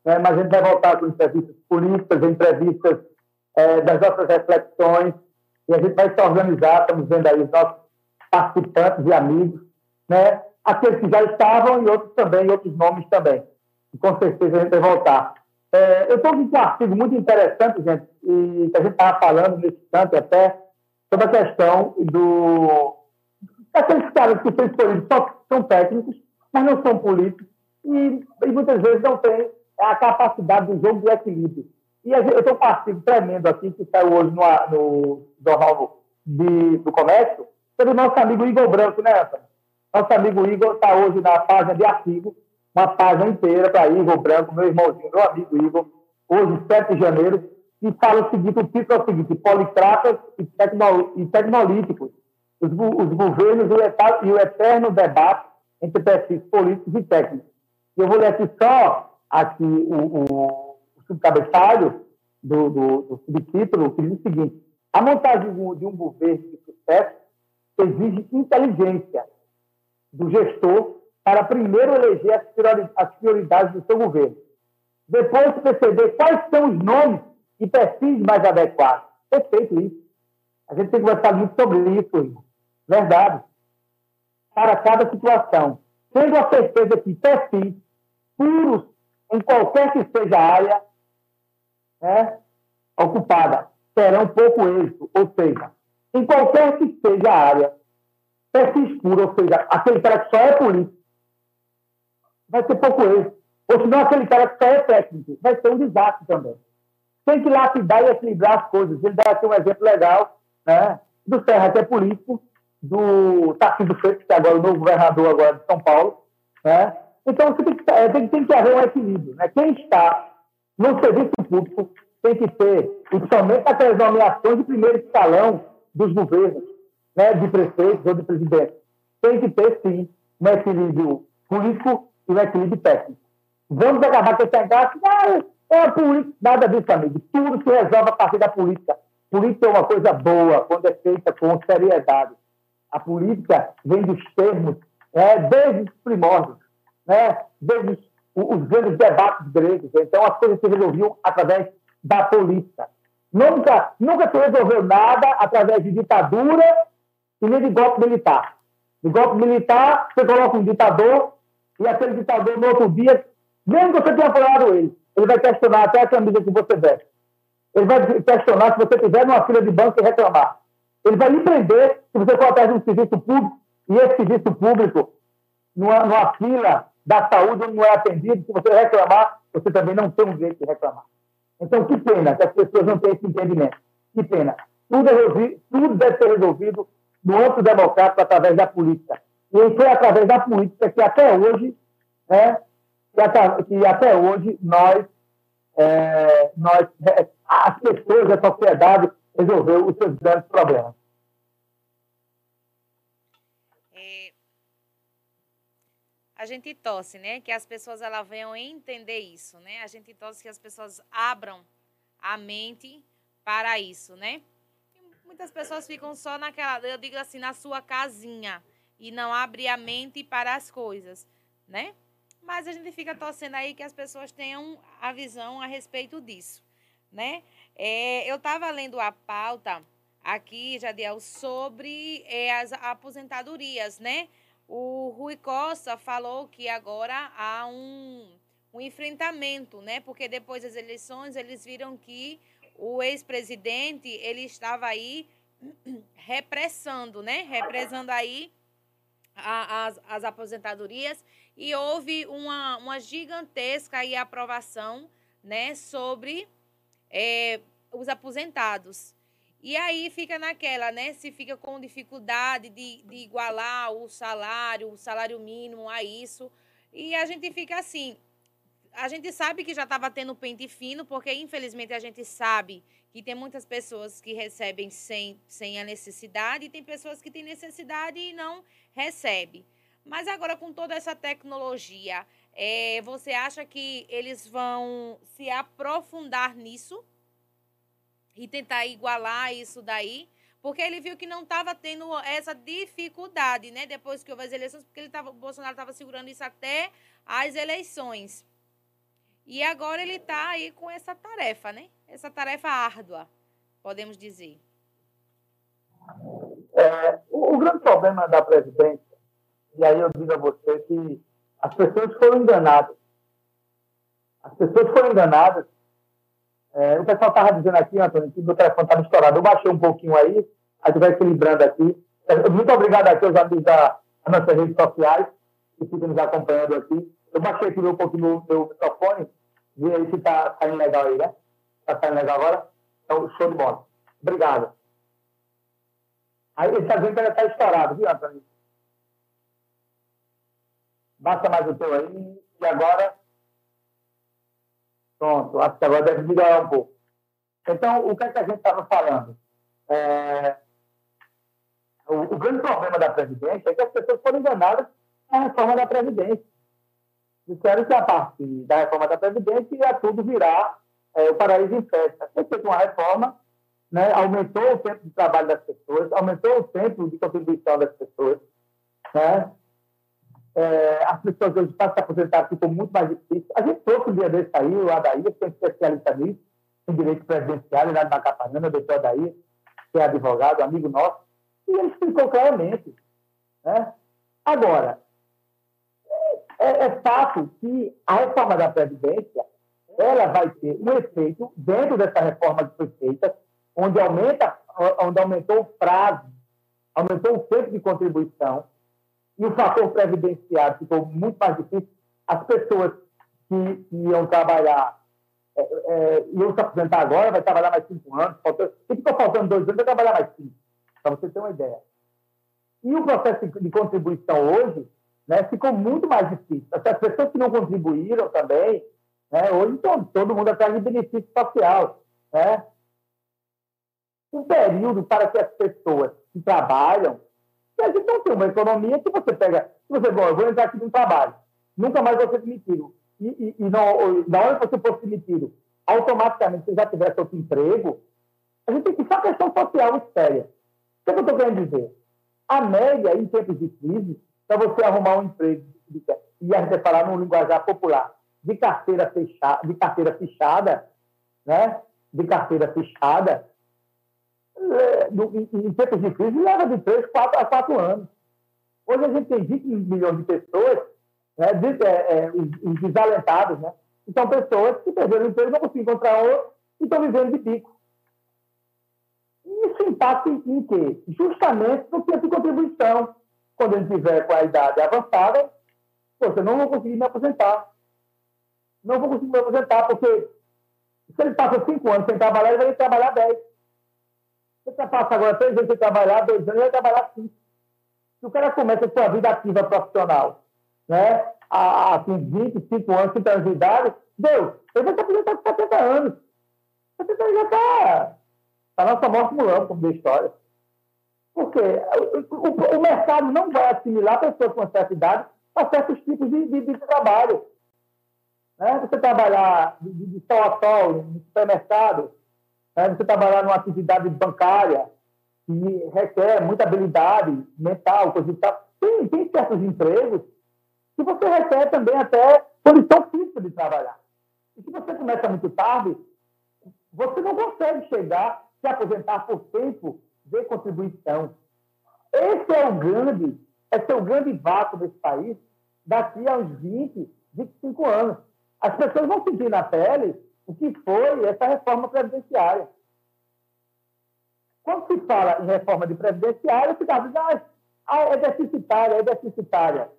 né, mas a gente vai voltar com entrevistas políticas, entrevistas é, das nossas reflexões, e a gente vai se organizar, estamos vendo aí os nossos participantes e amigos, né, aqueles que já estavam e outros também, outros nomes também. E com certeza a gente vai voltar. É, eu estou com um artigo muito interessante, gente, e que a gente estava falando nesse instante até, sobre a questão do Aqueles caras que são escolhidos só são técnicos, mas não são políticos e, e muitas vezes não têm a capacidade do jogo de equilíbrio. E eu tenho um artigo tremendo aqui que saiu hoje no, no Jornal de, do Comércio sobre o nosso amigo Igor Branco, né, Antônio? Nosso amigo Igor está hoje na página de artigo, uma página inteira para Igor Branco, meu irmãozinho, meu amigo Igor, hoje, 7 de janeiro, e fala o seguinte, o título é o seguinte, politratas e, tecno, e tecnolíticos. Os, os governos e o eterno debate entre perfis políticos e técnicos. E eu vou ler aqui só aqui o, o, o subcabeçalho do, do, do subtítulo, que diz o seguinte: a montagem de um governo de sucesso exige inteligência do gestor para primeiro eleger as prioridades do seu governo. Depois perceber quais são os nomes e perfis mais adequados. Perfeito isso. A gente tem que conversar muito sobre isso, irmão. Verdade. Para cada situação. Tendo a certeza que perfis puros em qualquer que seja a área né, ocupada terão pouco êxito. Ou seja, em qualquer que seja a área, perfis puros, ou seja, aquele cara que só é político, vai ter pouco êxito. Ou senão aquele cara que só é técnico, vai ser um desastre também. Tem que lapidar e equilibrar as coisas. Ele dá aqui um exemplo legal, né? Do Serra, que é político, do Tarcísio Freitas, que é agora o novo governador agora de São Paulo. Né? Então, tem que, é, tem, tem que haver um equilíbrio. Né? Quem está no serviço público tem que ter, principalmente aquelas nomeações de primeiro escalão dos governos, né, de prefeitos ou de presidentes, tem que ter, sim, um equilíbrio político e um equilíbrio técnico. Vamos acabar com esse engate? Não, é a política. Nada disso, amigo. Tudo se resolve a partir da política. Política é uma coisa boa quando é feita com seriedade. A política vem dos termos, é, desde os primórdios, né, desde os, os grandes debates gregos. Então, as coisas se resolviam através da política. Nunca, nunca se resolveu nada através de ditadura e nem de golpe militar. De golpe militar, você coloca um ditador e aquele ditador, no outro dia, mesmo que você tenha apoiado ele, ele vai questionar até a camisa que você veste. Ele vai questionar se você estiver numa fila de banco e reclamar. Ele vai lhe prender se você for atrás de um serviço público e esse serviço público, numa, numa fila da saúde, não é atendido. Se você reclamar, você também não tem o direito de reclamar. Então, que pena que as pessoas não têm esse entendimento. Que pena. Tudo, é tudo deve ser resolvido no âmbito democrático através da política. E foi através da política que até hoje, né, que, até, que até hoje nós, é, nós, é, as pessoas, a sociedade resolveu os seus grandes problemas. É, a gente torce, né, que as pessoas elas venham entender isso, né? A gente torce que as pessoas abram a mente para isso, né? Muitas pessoas ficam só naquela, eu digo assim, na sua casinha e não abrem a mente para as coisas, né? Mas a gente fica torcendo aí que as pessoas tenham a visão a respeito disso, né? É, eu estava lendo a pauta aqui, Jadiel, sobre é, as aposentadorias, né? O Rui Costa falou que agora há um, um enfrentamento, né? Porque depois das eleições eles viram que o ex-presidente ele estava aí repressando, né? Represando aí a, as, as aposentadorias e houve uma, uma gigantesca aí aprovação né, sobre é, os aposentados. E aí fica naquela, né? Se fica com dificuldade de, de igualar o salário, o salário mínimo a isso. E a gente fica assim. A gente sabe que já estava tendo pente fino, porque infelizmente a gente sabe que tem muitas pessoas que recebem sem, sem a necessidade e tem pessoas que têm necessidade e não recebem. Mas agora, com toda essa tecnologia, é, você acha que eles vão se aprofundar nisso e tentar igualar isso daí? Porque ele viu que não estava tendo essa dificuldade, né? Depois que houve as eleições, porque ele tava, o Bolsonaro estava segurando isso até as eleições. E agora ele está aí com essa tarefa, né? Essa tarefa árdua, podemos dizer. É, o, o grande problema da presidência e aí eu digo a você que as pessoas foram enganadas. As pessoas foram enganadas. É, o pessoal estava dizendo aqui, Antônio, que meu telefone estava estourado. Eu baixei um pouquinho aí, a gente vai equilibrando aqui. Muito obrigado aqui aos amigos das nossas redes sociais que ficam nos acompanhando aqui. Eu baixei aqui um pouquinho meu, meu microfone, vi aí se está saindo legal aí, né? Está saindo legal agora? Então, show de bola. Obrigado. Aí ele está dizendo está estourado, viu, Antônio? Baixa mais o teu aí. E agora. Pronto, acho que agora deve melhorar um pouco. Então, o que é que a gente estava falando? É... O, o, grande problema da Previdência é que as pessoas foram enganadas na reforma da Previdência. Disseram que a partir da reforma da Previdência ia tudo virar é, o paraíso em festa. Foi feita uma reforma, né, aumentou o tempo de trabalho das pessoas, aumentou o tempo de contribuição das pessoas, né, é, as pessoas hoje para se aposentar ficou muito mais difícil. A gente trouxe um dia desse aí, o Adair, que é especialista nisso, em direito presidencial, lá de Macapanana, o doutor Adair, que é advogado, amigo nosso, e ele explicou claramente. Né? Agora, é, é fato que a reforma da Previdência ela vai ter um efeito dentro dessa reforma que foi feita, onde, aumenta, onde aumentou o prazo, aumentou o tempo de contribuição, e o fator previdenciário ficou muito mais difícil. As pessoas que, iam trabalhar, é, é, iam se aposentar agora, vai trabalhar mais cinco anos, faltou, se ficou faltando dois anos, vai trabalhar mais cinco, para você ter uma ideia. E o processo de contribuição hoje né, ficou muito mais difícil. As pessoas que não contribuíram também, né, hoje então, todo mundo atrás de benefício social. Né? Um período para que as pessoas que trabalham e a gente não tem uma economia que você pega, você, bom, eu vou entrar aqui num trabalho, nunca mais vou ser demitido. E, e, e não, na hora que você for demitido, automaticamente você já tivesse outro emprego, a gente tem que uma questão social séria. O que, é que eu estou querendo dizer? A média, em tempos de crise, para você arrumar um emprego, e a gente falar num linguajar popular, de carteira fechada, de carteira fechada, né? De carteira fechada, é, em, tempos de crise, leva de 3 4 a 4 anos. Hoje a gente tem 20 milhões de pessoas, né, de, é, é, os, desalentados, né? Então, pessoas que perderam o emprego, não conseguem encontrar outro e estão vivendo de pico. E isso impacta em quê? Justamente no tempo de contribuição. Quando ele tiver com a idade avançada, você não vai conseguir me aposentar. Não vou conseguir me aposentar, porque se ele passa cinco anos sem trabalhar, ele vai trabalhar 10. Você passa agora três anos sem trabalhar, dois anos, vai trabalhar cinco. Se o cara começa a sua vida ativa profissional, né? Há, há 25 anos, 30 anos de idade, Deus, ele vai se aposentar com 70 anos. 70 anos já está tá nossa morte mulando, como diz a história. Porque o, o, mercado não vai assimilar pessoas com certa idade a certos tipos de, de, de trabalho. Né? Você trabalhar de, de, de sol a sol, no supermercado, né? Você trabalhar numa atividade bancária que requer muita habilidade mental, coisa e tal. Tem, tem certos empregos que você requer também até condição física de trabalhar. E se você começa muito tarde, você não consegue chegar, se aposentar por tempo de contribuição. Esse é o grande, esse é o grande vácuo desse país daqui a uns 20, 25 anos. As pessoas vão sentir na pele o que foi essa reforma previdenciária. Quando se fala em reforma de previdenciária, se dá ah, ah, é deficitária, é deficitária.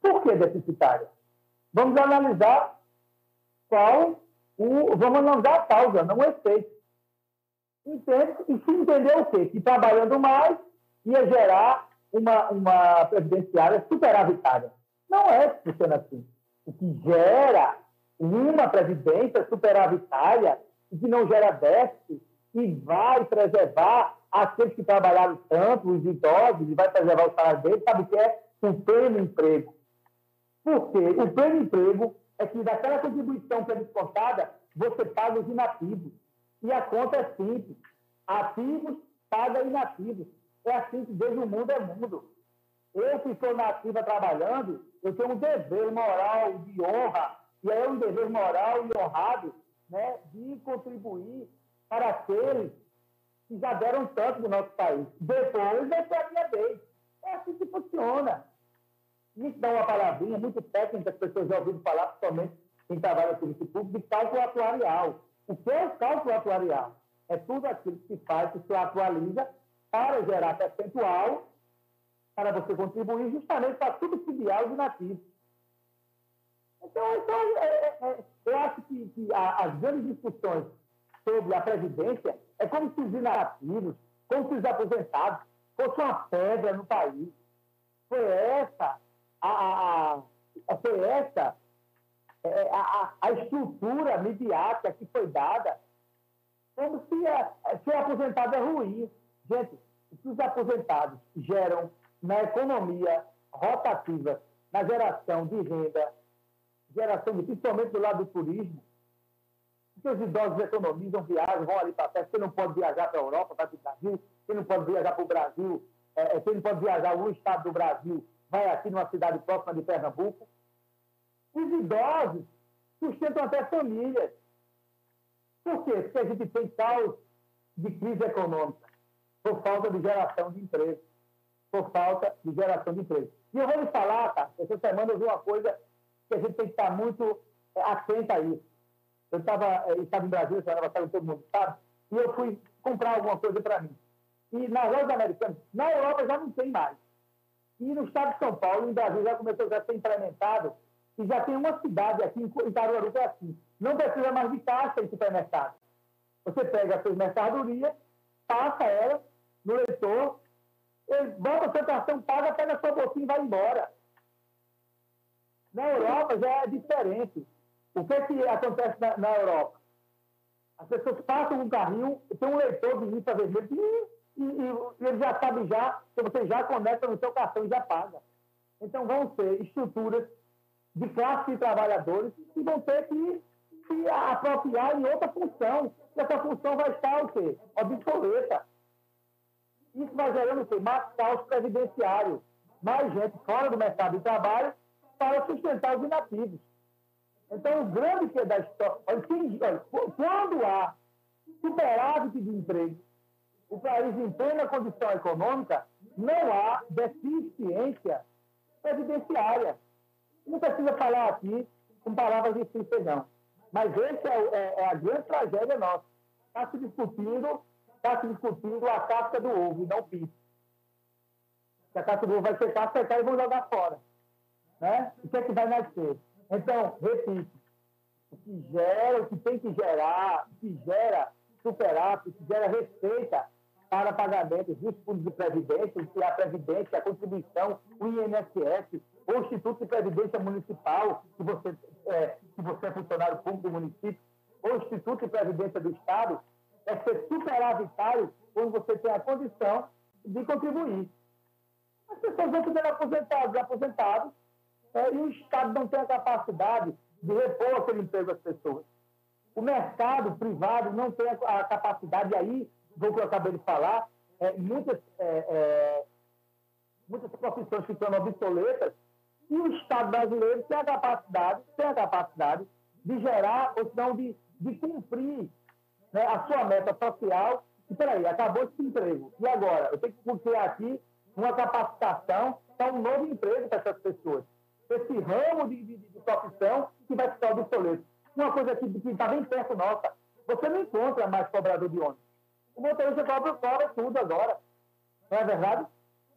Por que deficitária? Vamos analisar qual o. Vamos analisar a causa, não o efeito. Entende? E se entender o quê? Que trabalhando mais ia gerar uma, uma previdenciária superavitária. Não é que funciona assim. O que gera uma previdência superavitária e que não gera déficit e vai preservar aqueles que trabalharam tanto, os idosos, e vai preservar o salário deles, sabe o que é? O pleno emprego. Por quê? O pleno emprego é que daquela contribuição que é descontada, você paga os inativos. E a conta é simples. Ativos paga inativos. É assim que desde o mundo é mundo. Eu, que estou na ativa trabalhando, eu tenho um dever moral de honra, e é um dever moral e honrado né, de contribuir para aqueles que já deram tanto no nosso país. Depois vai ser a minha vez. É assim que funciona. Isso dá uma palavrinha muito técnica, as pessoas já ouviram falar, principalmente quem trabalha no serviço público, de cálculo atuarial. O que é o cálculo atuarial? É tudo aquilo que faz, que se atualiza para gerar percentual, para você contribuir justamente para subsidiar os nativos. Então, então é, é, é, eu acho que, que as grandes discussões sobre a Previdência é como se os inativos, como se os aposentados fossem uma pedra no país. Foi essa a, a, a foi essa é, a, a, estrutura midiática que foi dada como se a, ser aposentado é ruim. Gente, os aposentados geram na economia rotativa, na geração de renda, geração de, principalmente do lado do turismo, porque os idosos economizam, viajam, vão ali para perto. Você não pode viajar para a Europa, para o Brasil. Você não pode viajar para o Brasil. É, você não pode viajar um estado do Brasil. Vai aqui numa cidade próxima de Pernambuco. Os idosos sustentam até famílias. Por quê? Porque a gente tem caos de crise econômica por falta de geração de emprego. Por falta de geração de emprego. E eu vou lhe falar, tá? Essa semana eu vi uma coisa que a gente tem que estar muito é, atento a isso. Eu estava eh, estava em Brasília, semana passada, todo mundo sabe, e eu fui comprar alguma coisa para mim. E na Europa já não tem mais. E no estado de São Paulo, em Brasília, já começou a ser implementado, e já tem uma cidade aqui em Caruaru que é assim. Não precisa mais de caixa em supermercado. Você pega a sua mercadoria, passa ela no leitor, ele bota o seu cartão, paga, pega a sua bolsinha e vai embora. Na Europa já é diferente. O que, é que acontece na, na, Europa? As pessoas passam um carrinho, tem um leitor de lista vermelha e, e, e, ele já sabe já, que você já conecta no seu cartão e já paga. Então vão ser estruturas de classe de trabalhadores que vão ter que se apropriar em outra função. E essa função vai estar o quê? Obsoleta. Isso vai gerando o quê? Mais caos previdenciário. Mais gente fora do mercado de trabalho para sustentar os inativos. Então, o grande que é da história. Quando há superávit de emprego, o país em plena condição econômica, não há deficiência previdenciária. Não precisa falar aqui com palavras difíceis, não. Mas essa é, é, é, a grande tragédia nossa. Está se discutindo, está se discutindo a casca do ovo não o piso. Se a casca do ovo vai secar, secar e vão jogar fora. Né? O que é que vai nascer? Então, repito, o que gera, o que tem que gerar, o que gera superávit, o que gera receita para pagamentos dos fundos de previdência, que é a previdência, a contribuição, o INSS, o Instituto de Previdência Municipal, que você é, que você é funcionário público do município, ou Instituto de Previdência do Estado, é ser superavitário quando você tem a condição de contribuir. As pessoas vão sendo aposentados, aposentados, é, e o Estado não tem a capacidade de repor aquele emprego às pessoas. O mercado privado não tem a, capacidade, aí, do que eu acabei de falar, é, muitas, é, é, muitas profissões ficando obsoletas, e o Estado brasileiro tem a capacidade, tem a capacidade de gerar, ou não de, de cumprir né, a sua meta social. E peraí, acabou esse emprego. E agora? Eu tenho que criar aqui uma capacitação para um novo emprego para essas pessoas esse ramo de, de, de profissão que vai ficar obsoleto. Uma coisa que está bem perto nossa, você não encontra mais cobrador de ônibus. O motorista cobra, cobra tudo agora. Não é verdade?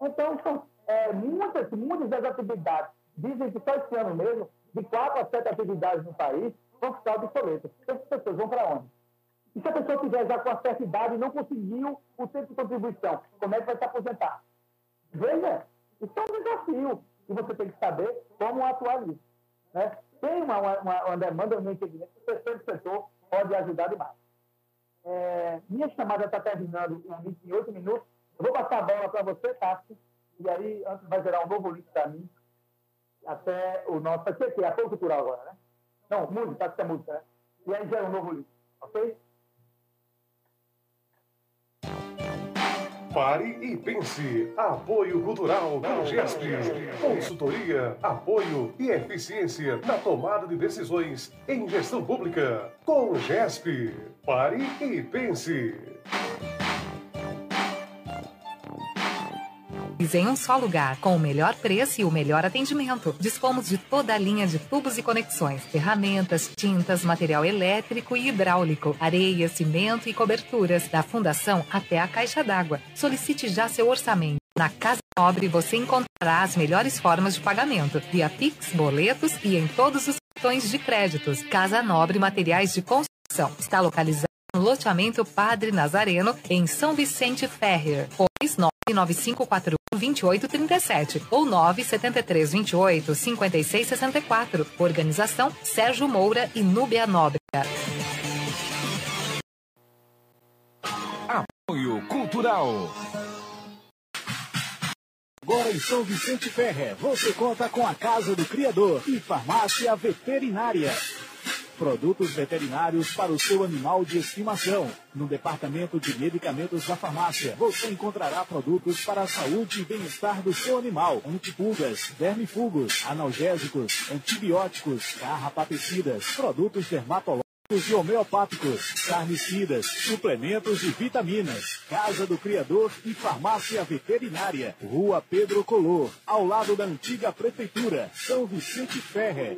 Então, são é, muitas, muitas das atividades Dizem que só esse ano mesmo, de quatro a sete atividades no país, vão ficar obsoletas. Essas pessoas vão para onde? E se a pessoa tiver já com a certa idade e não conseguiu o tempo de contribuição, como é que vai se aposentar? Veja, isso é um desafio e você tem que saber como atuar nisso. Né? Tem uma, uma, uma demanda, um entendimento que o terceiro setor pode ajudar demais. É, minha chamada está terminando em 28 minutos. Eu vou passar a bola para você, Tássio, e aí vai gerar um novo link para mim, até o nosso. Vai ser a cultural agora, né? Não, música, tá é música, né? E aí gera um novo link, ok? Pare e pense. Apoio Cultural com GESP. Consultoria, apoio e eficiência na tomada de decisões em gestão pública. Com GESP. Pare e pense. Em um só lugar, com o melhor preço e o melhor atendimento. Dispomos de toda a linha de tubos e conexões, ferramentas, tintas, material elétrico e hidráulico, areia, cimento e coberturas, da fundação até a caixa d'água. Solicite já seu orçamento. Na Casa Nobre você encontrará as melhores formas de pagamento, via Pix, boletos e em todos os cartões de créditos. Casa Nobre Materiais de Construção. Está localizado no loteamento Padre Nazareno, em São Vicente Ferrer. Pois 99541 2837 ou 97328 5664. Organização Sérgio Moura e Núbia Nóbrega. Apoio Cultural. Agora em São Vicente Ferrer, você conta com a Casa do Criador e Farmácia Veterinária. Produtos veterinários para o seu animal de estimação. No departamento de medicamentos da farmácia, você encontrará produtos para a saúde e bem-estar do seu animal. Antipulgas, vermifugos, analgésicos, antibióticos, carrapaticidas, produtos dermatológicos e homeopáticos, carnicidas, suplementos e vitaminas. Casa do Criador e Farmácia Veterinária. Rua Pedro Color, ao lado da antiga Prefeitura, São Vicente Ferre.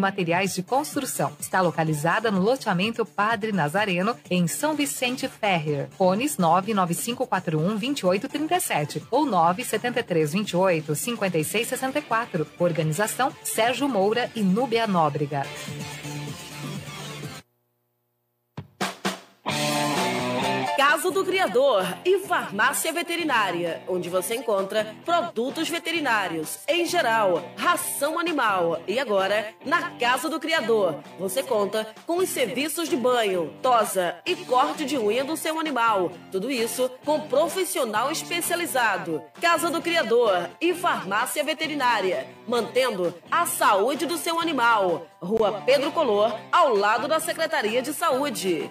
Materiais de Construção. Está localizada no loteamento Padre Nazareno, em São Vicente Ferrer. Fones 99541 2837 ou 97328 5664. Organização Sérgio Moura e Núbia Nóbrega. Casa do Criador e Farmácia Veterinária, onde você encontra produtos veterinários em geral, ração animal. E agora, na Casa do Criador, você conta com os serviços de banho, tosa e corte de unha do seu animal. Tudo isso com profissional especializado. Casa do Criador e Farmácia Veterinária, mantendo a saúde do seu animal. Rua Pedro Color, ao lado da Secretaria de Saúde.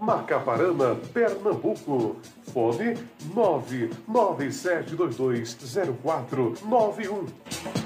Macaparana, Pernambuco. Fone 997220491.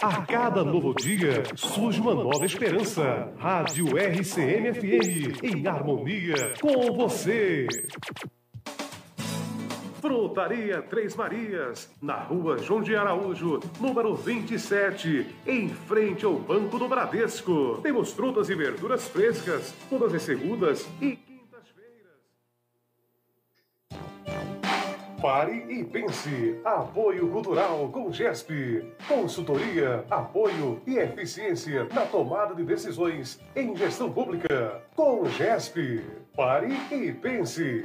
A cada novo dia surge uma nova esperança. Rádio RCM-FM, em harmonia com você. Frutaria Três Marias, na rua João de Araújo, número 27, em frente ao Banco do Bradesco. Temos frutas e verduras frescas, todas as segundas e Pare e pense. Apoio Cultural com GESP. Consultoria, apoio e eficiência na tomada de decisões em gestão pública. Com GESP. Pare e pense.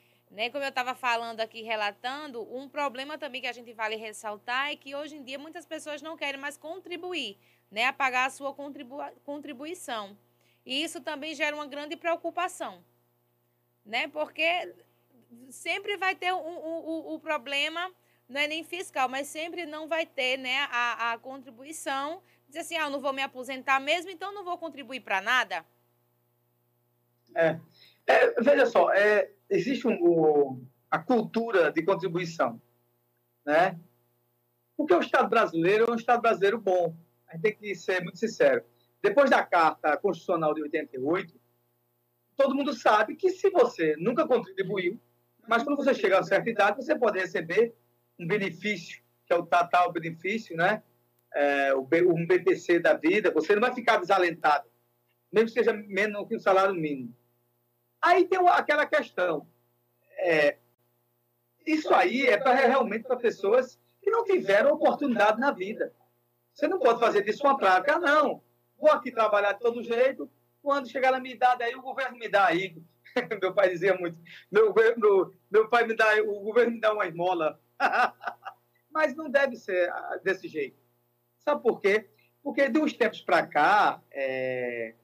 Né, como eu estava falando aqui, relatando, um problema também que a gente vale ressaltar é que hoje em dia muitas pessoas não querem mais contribuir, né, a pagar a sua contribu contribuição. E isso também gera uma grande preocupação, né, porque sempre vai ter o um, um, um, problema, não é nem fiscal, mas sempre não vai ter né, a, a contribuição dizer assim, ah, eu não vou me aposentar mesmo, então não vou contribuir para nada? É. é. veja só, é, existe um, a cultura de contribuição, né? Porque o Estado brasileiro é um Estado brasileiro bom. A gente tem que ser muito sincero. Depois da Carta Constitucional de 88, todo mundo sabe que se você nunca contribuiu, mas quando você chega a certa idade, você pode receber um benefício, que é o tal benefício, né? é, um BPC da vida, você não vai ficar desalentado, mesmo que seja menos que o salário mínimo. Aí tem aquela questão. É, isso aí é para realmente para pessoas que não tiveram oportunidade na vida. Você não pode fazer disso uma prática. Não, vou aqui trabalhar de todo jeito, quando chegar na minha idade, aí o governo me dá aí. meu pai dizia muito, meu, meu, meu pai me dá, o governo me dá uma esmola. Mas não deve ser ah, desse jeito. Sabe por quê? Porque de uns tempos para cá, é,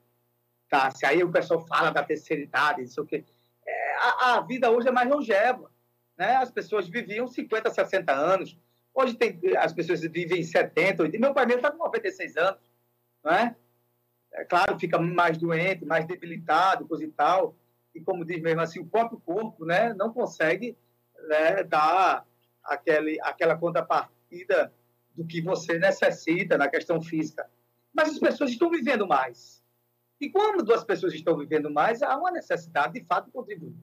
tá, se aí o pessoal fala da terceira idade, não sei o quê, é, a, a, vida hoje é mais longeva. Né? As pessoas viviam 50, 60 anos. Hoje tem, as pessoas vivem 70, 80. Meu pai mesmo está com 96 anos. Não é? é claro, fica mais doente, mais debilitado, coisa e tal. E como diz mesmo assim, o próprio corpo né, não consegue né, dar aquele, aquela contrapartida do que você necessita na questão física. Mas as pessoas estão vivendo mais. E quando as pessoas estão vivendo mais, há uma necessidade, de fato, de contribuir.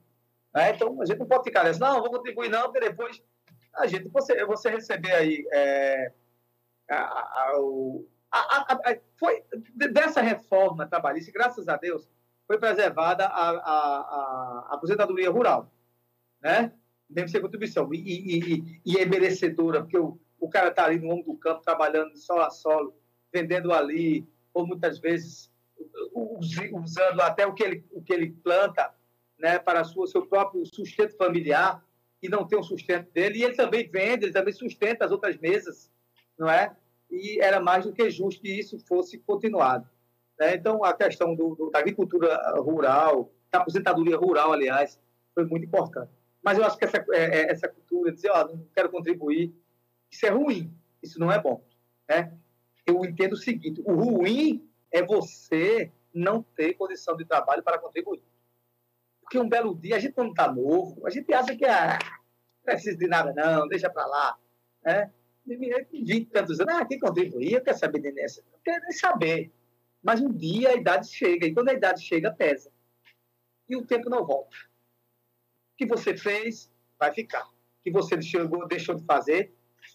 Né? Então, a gente não pode ficar nessa, não, vou contribuir não, porque depois a gente, você, você receber aí é, a, a, a, foi dessa reforma trabalhista, graças a Deus, foi preservada a, aposentadoria rural, né? Deve ser contribuição. E, e, e, e é merecedora, porque o, o cara está ali no ombro do campo, trabalhando solo a solo, vendendo ali, ou muitas vezes usando até o que ele, o que ele planta né, para o seu próprio sustento familiar, e não tem o sustento dele, e ele também vende, ele também sustenta as outras mesas, não é? E era mais do que justo que isso fosse continuado. Né? Então, a questão do, do, da agricultura rural, da aposentadoria rural, aliás, foi muito importante. Mas eu acho que essa, é, é essa cultura de dizer, ó, não quero contribuir, isso é ruim, isso não é bom. Né? Eu entendo o seguinte: o ruim é você não ter condição de trabalho para contribuir. Porque um belo dia, a gente quando está novo, a gente acha que ah, não precisa de nada, não, deixa para lá. Né? 20 tantos anos, ah, quem contribuir, eu quero saber de nessa. Não quero nem saber. Mas um dia a idade chega, e quando a idade chega, pesa. E o tempo não volta. O que você fez, vai ficar. O que você deixou, deixou de fazer,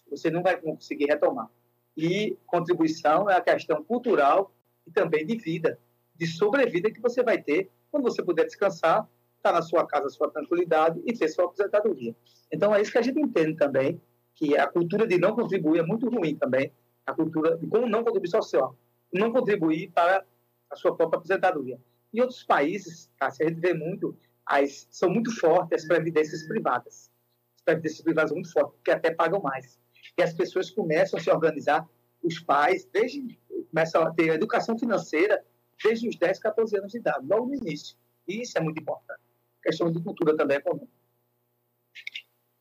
você não vai conseguir retomar. E contribuição é a questão cultural e também de vida, de sobrevida que você vai ter quando você puder descansar, estar tá na sua casa, sua tranquilidade e ter sua aposentadoria. Então, é isso que a gente entende também que a cultura de não contribuir é muito ruim também, a cultura de como não contribuir social, não contribuir para a sua própria aposentadoria. Em outros países, tá, a gente vê muito, as, são muito fortes as previdências privadas. As previdências privadas são muito fortes, porque até pagam mais. E as pessoas começam a se organizar, os pais, desde começam a ter educação financeira desde os 10, 14 anos de idade, logo no início. E isso é muito importante. Questão de cultura também é comum.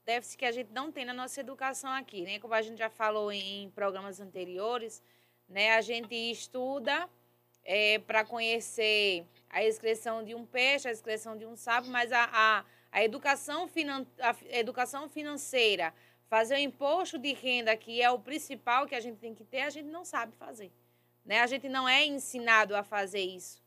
Déficit que a gente não tem na nossa educação aqui, né? Como a gente já falou em programas anteriores, né? A gente estuda é, para conhecer a excreção de um peixe, a excreção de um sapo, mas a, a, a, educação, finan, a educação financeira, fazer o imposto de renda, que é o principal que a gente tem que ter, a gente não sabe fazer. Né? A gente não é ensinado a fazer isso.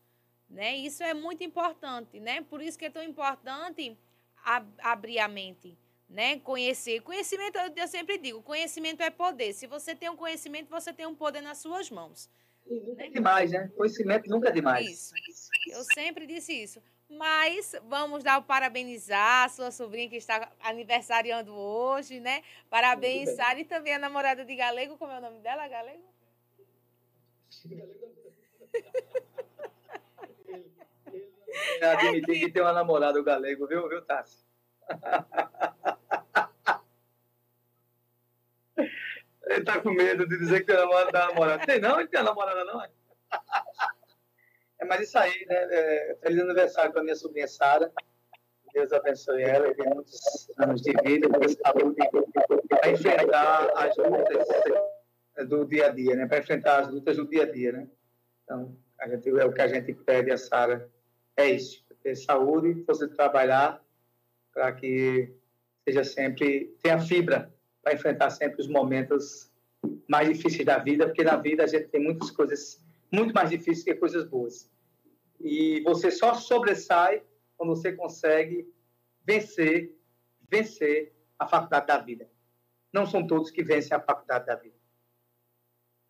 Né? Isso é muito importante. Né? Por isso que é tão importante ab abrir a mente. Né? Conhecer. Conhecimento, eu sempre digo, conhecimento é poder. Se você tem um conhecimento, você tem um poder nas suas mãos. E nunca é demais, né? Conhecimento nunca é demais. Isso, isso, Eu sempre disse isso. Mas vamos dar o parabenizar a sua sobrinha que está aniversariando hoje, né? Parabéns, Sara, e também a namorada de Galego. Como é o nome dela, Galego? Eu admiti que tem uma namorada, o Galego, viu, viu, Tassi? Ele tá com medo de dizer que tem namorada. namorada. Tem não? Ele tem namorada, não? É, mas isso aí, né? É, feliz aniversário para minha sobrinha Sara. Deus abençoe ela e muitos anos de vida, de saúde, para enfrentar as lutas do dia a dia, né? Para enfrentar as lutas do dia a dia, né? Então, a gente, é o que a gente pede a Sara. É isso. Ter saúde, de trabalhar, para que seja sempre, tenha fibra para enfrentar sempre os momentos mais difíceis da vida, porque na vida a gente tem muitas coisas muito mais difíceis que coisas boas. E você só sobressai quando você consegue vencer, vencer a faculdade da vida. Não são todos que vencem a faculdade da vida.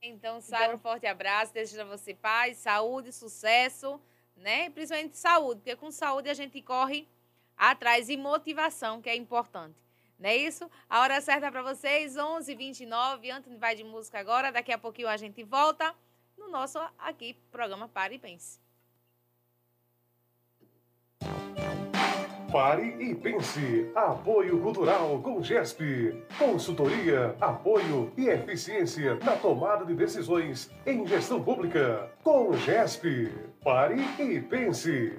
Então, Sara, um forte abraço, desejo a você paz, saúde, sucesso, né? Principalmente saúde, porque com saúde a gente corre atrás e motivação, que é importante. Não é isso? A hora certa para vocês, 11h29. Antônio vai de música agora. Daqui a pouquinho a gente volta no nosso aqui programa Pare e Pense. Pare e pense. Apoio Cultural com GESP. Consultoria, apoio e eficiência na tomada de decisões em gestão pública. Com GESP. Pare e pense.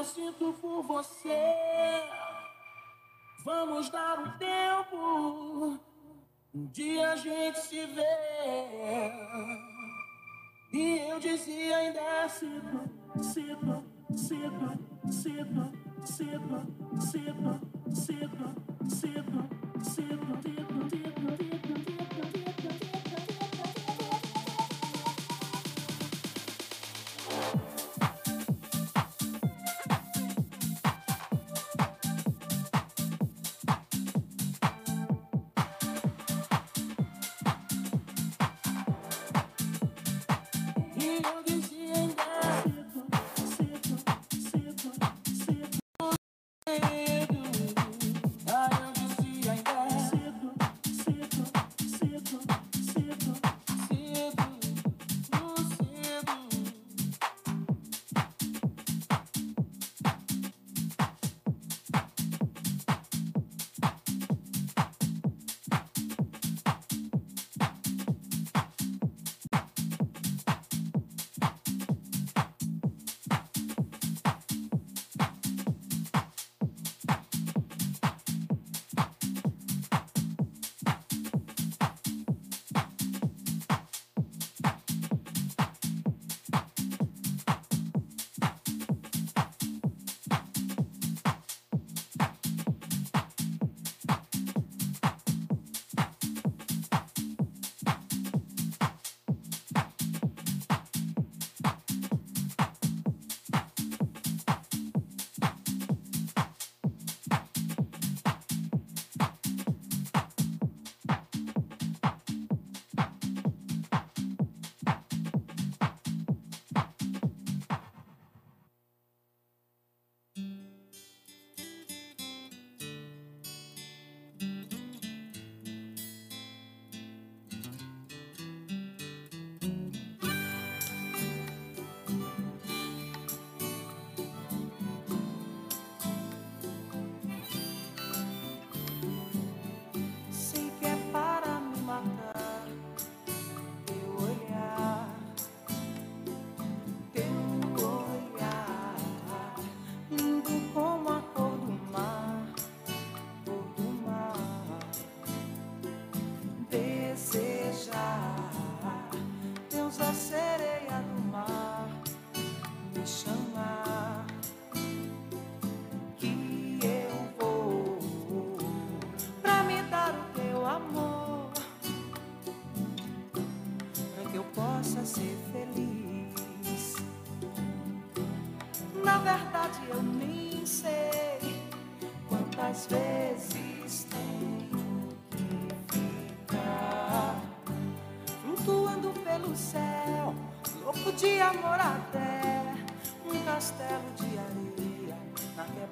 eu sinto por você. Vamos dar um tempo, um dia a gente se vê. E eu dizia ainda sinto, sinto, sinto, sinto, sinto, sinto, sinto, sinto.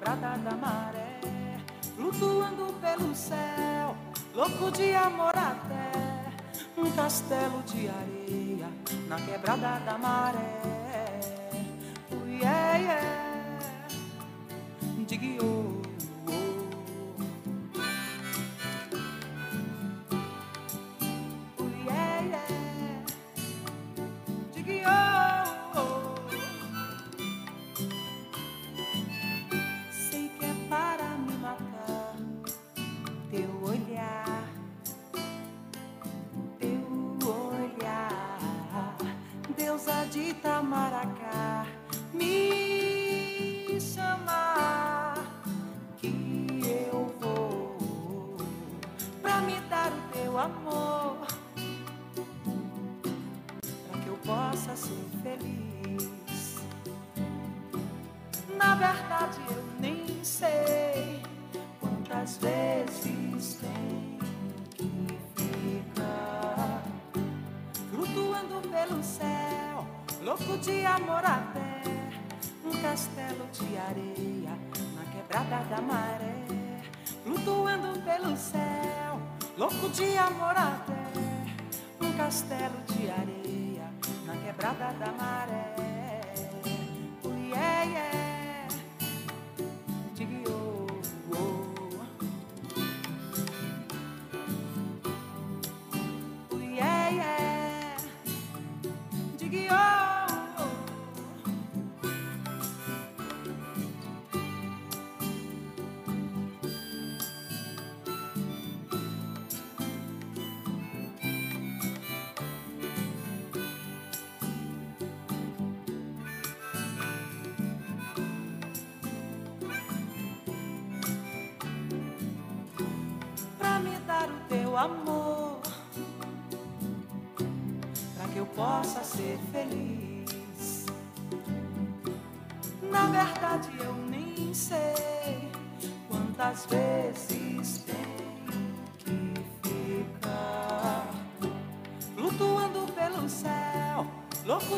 entrada da maré, flutuando pelo céu, louco de amor até um castelo de areia na quebrada da maré. Céu, louco de amor até um castelo de areia na quebrada da maré.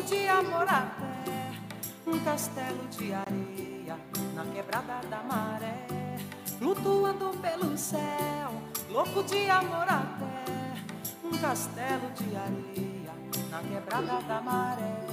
De amor até um castelo de areia na quebrada da maré flutuando pelo céu, louco de amor até um castelo de areia na quebrada da maré.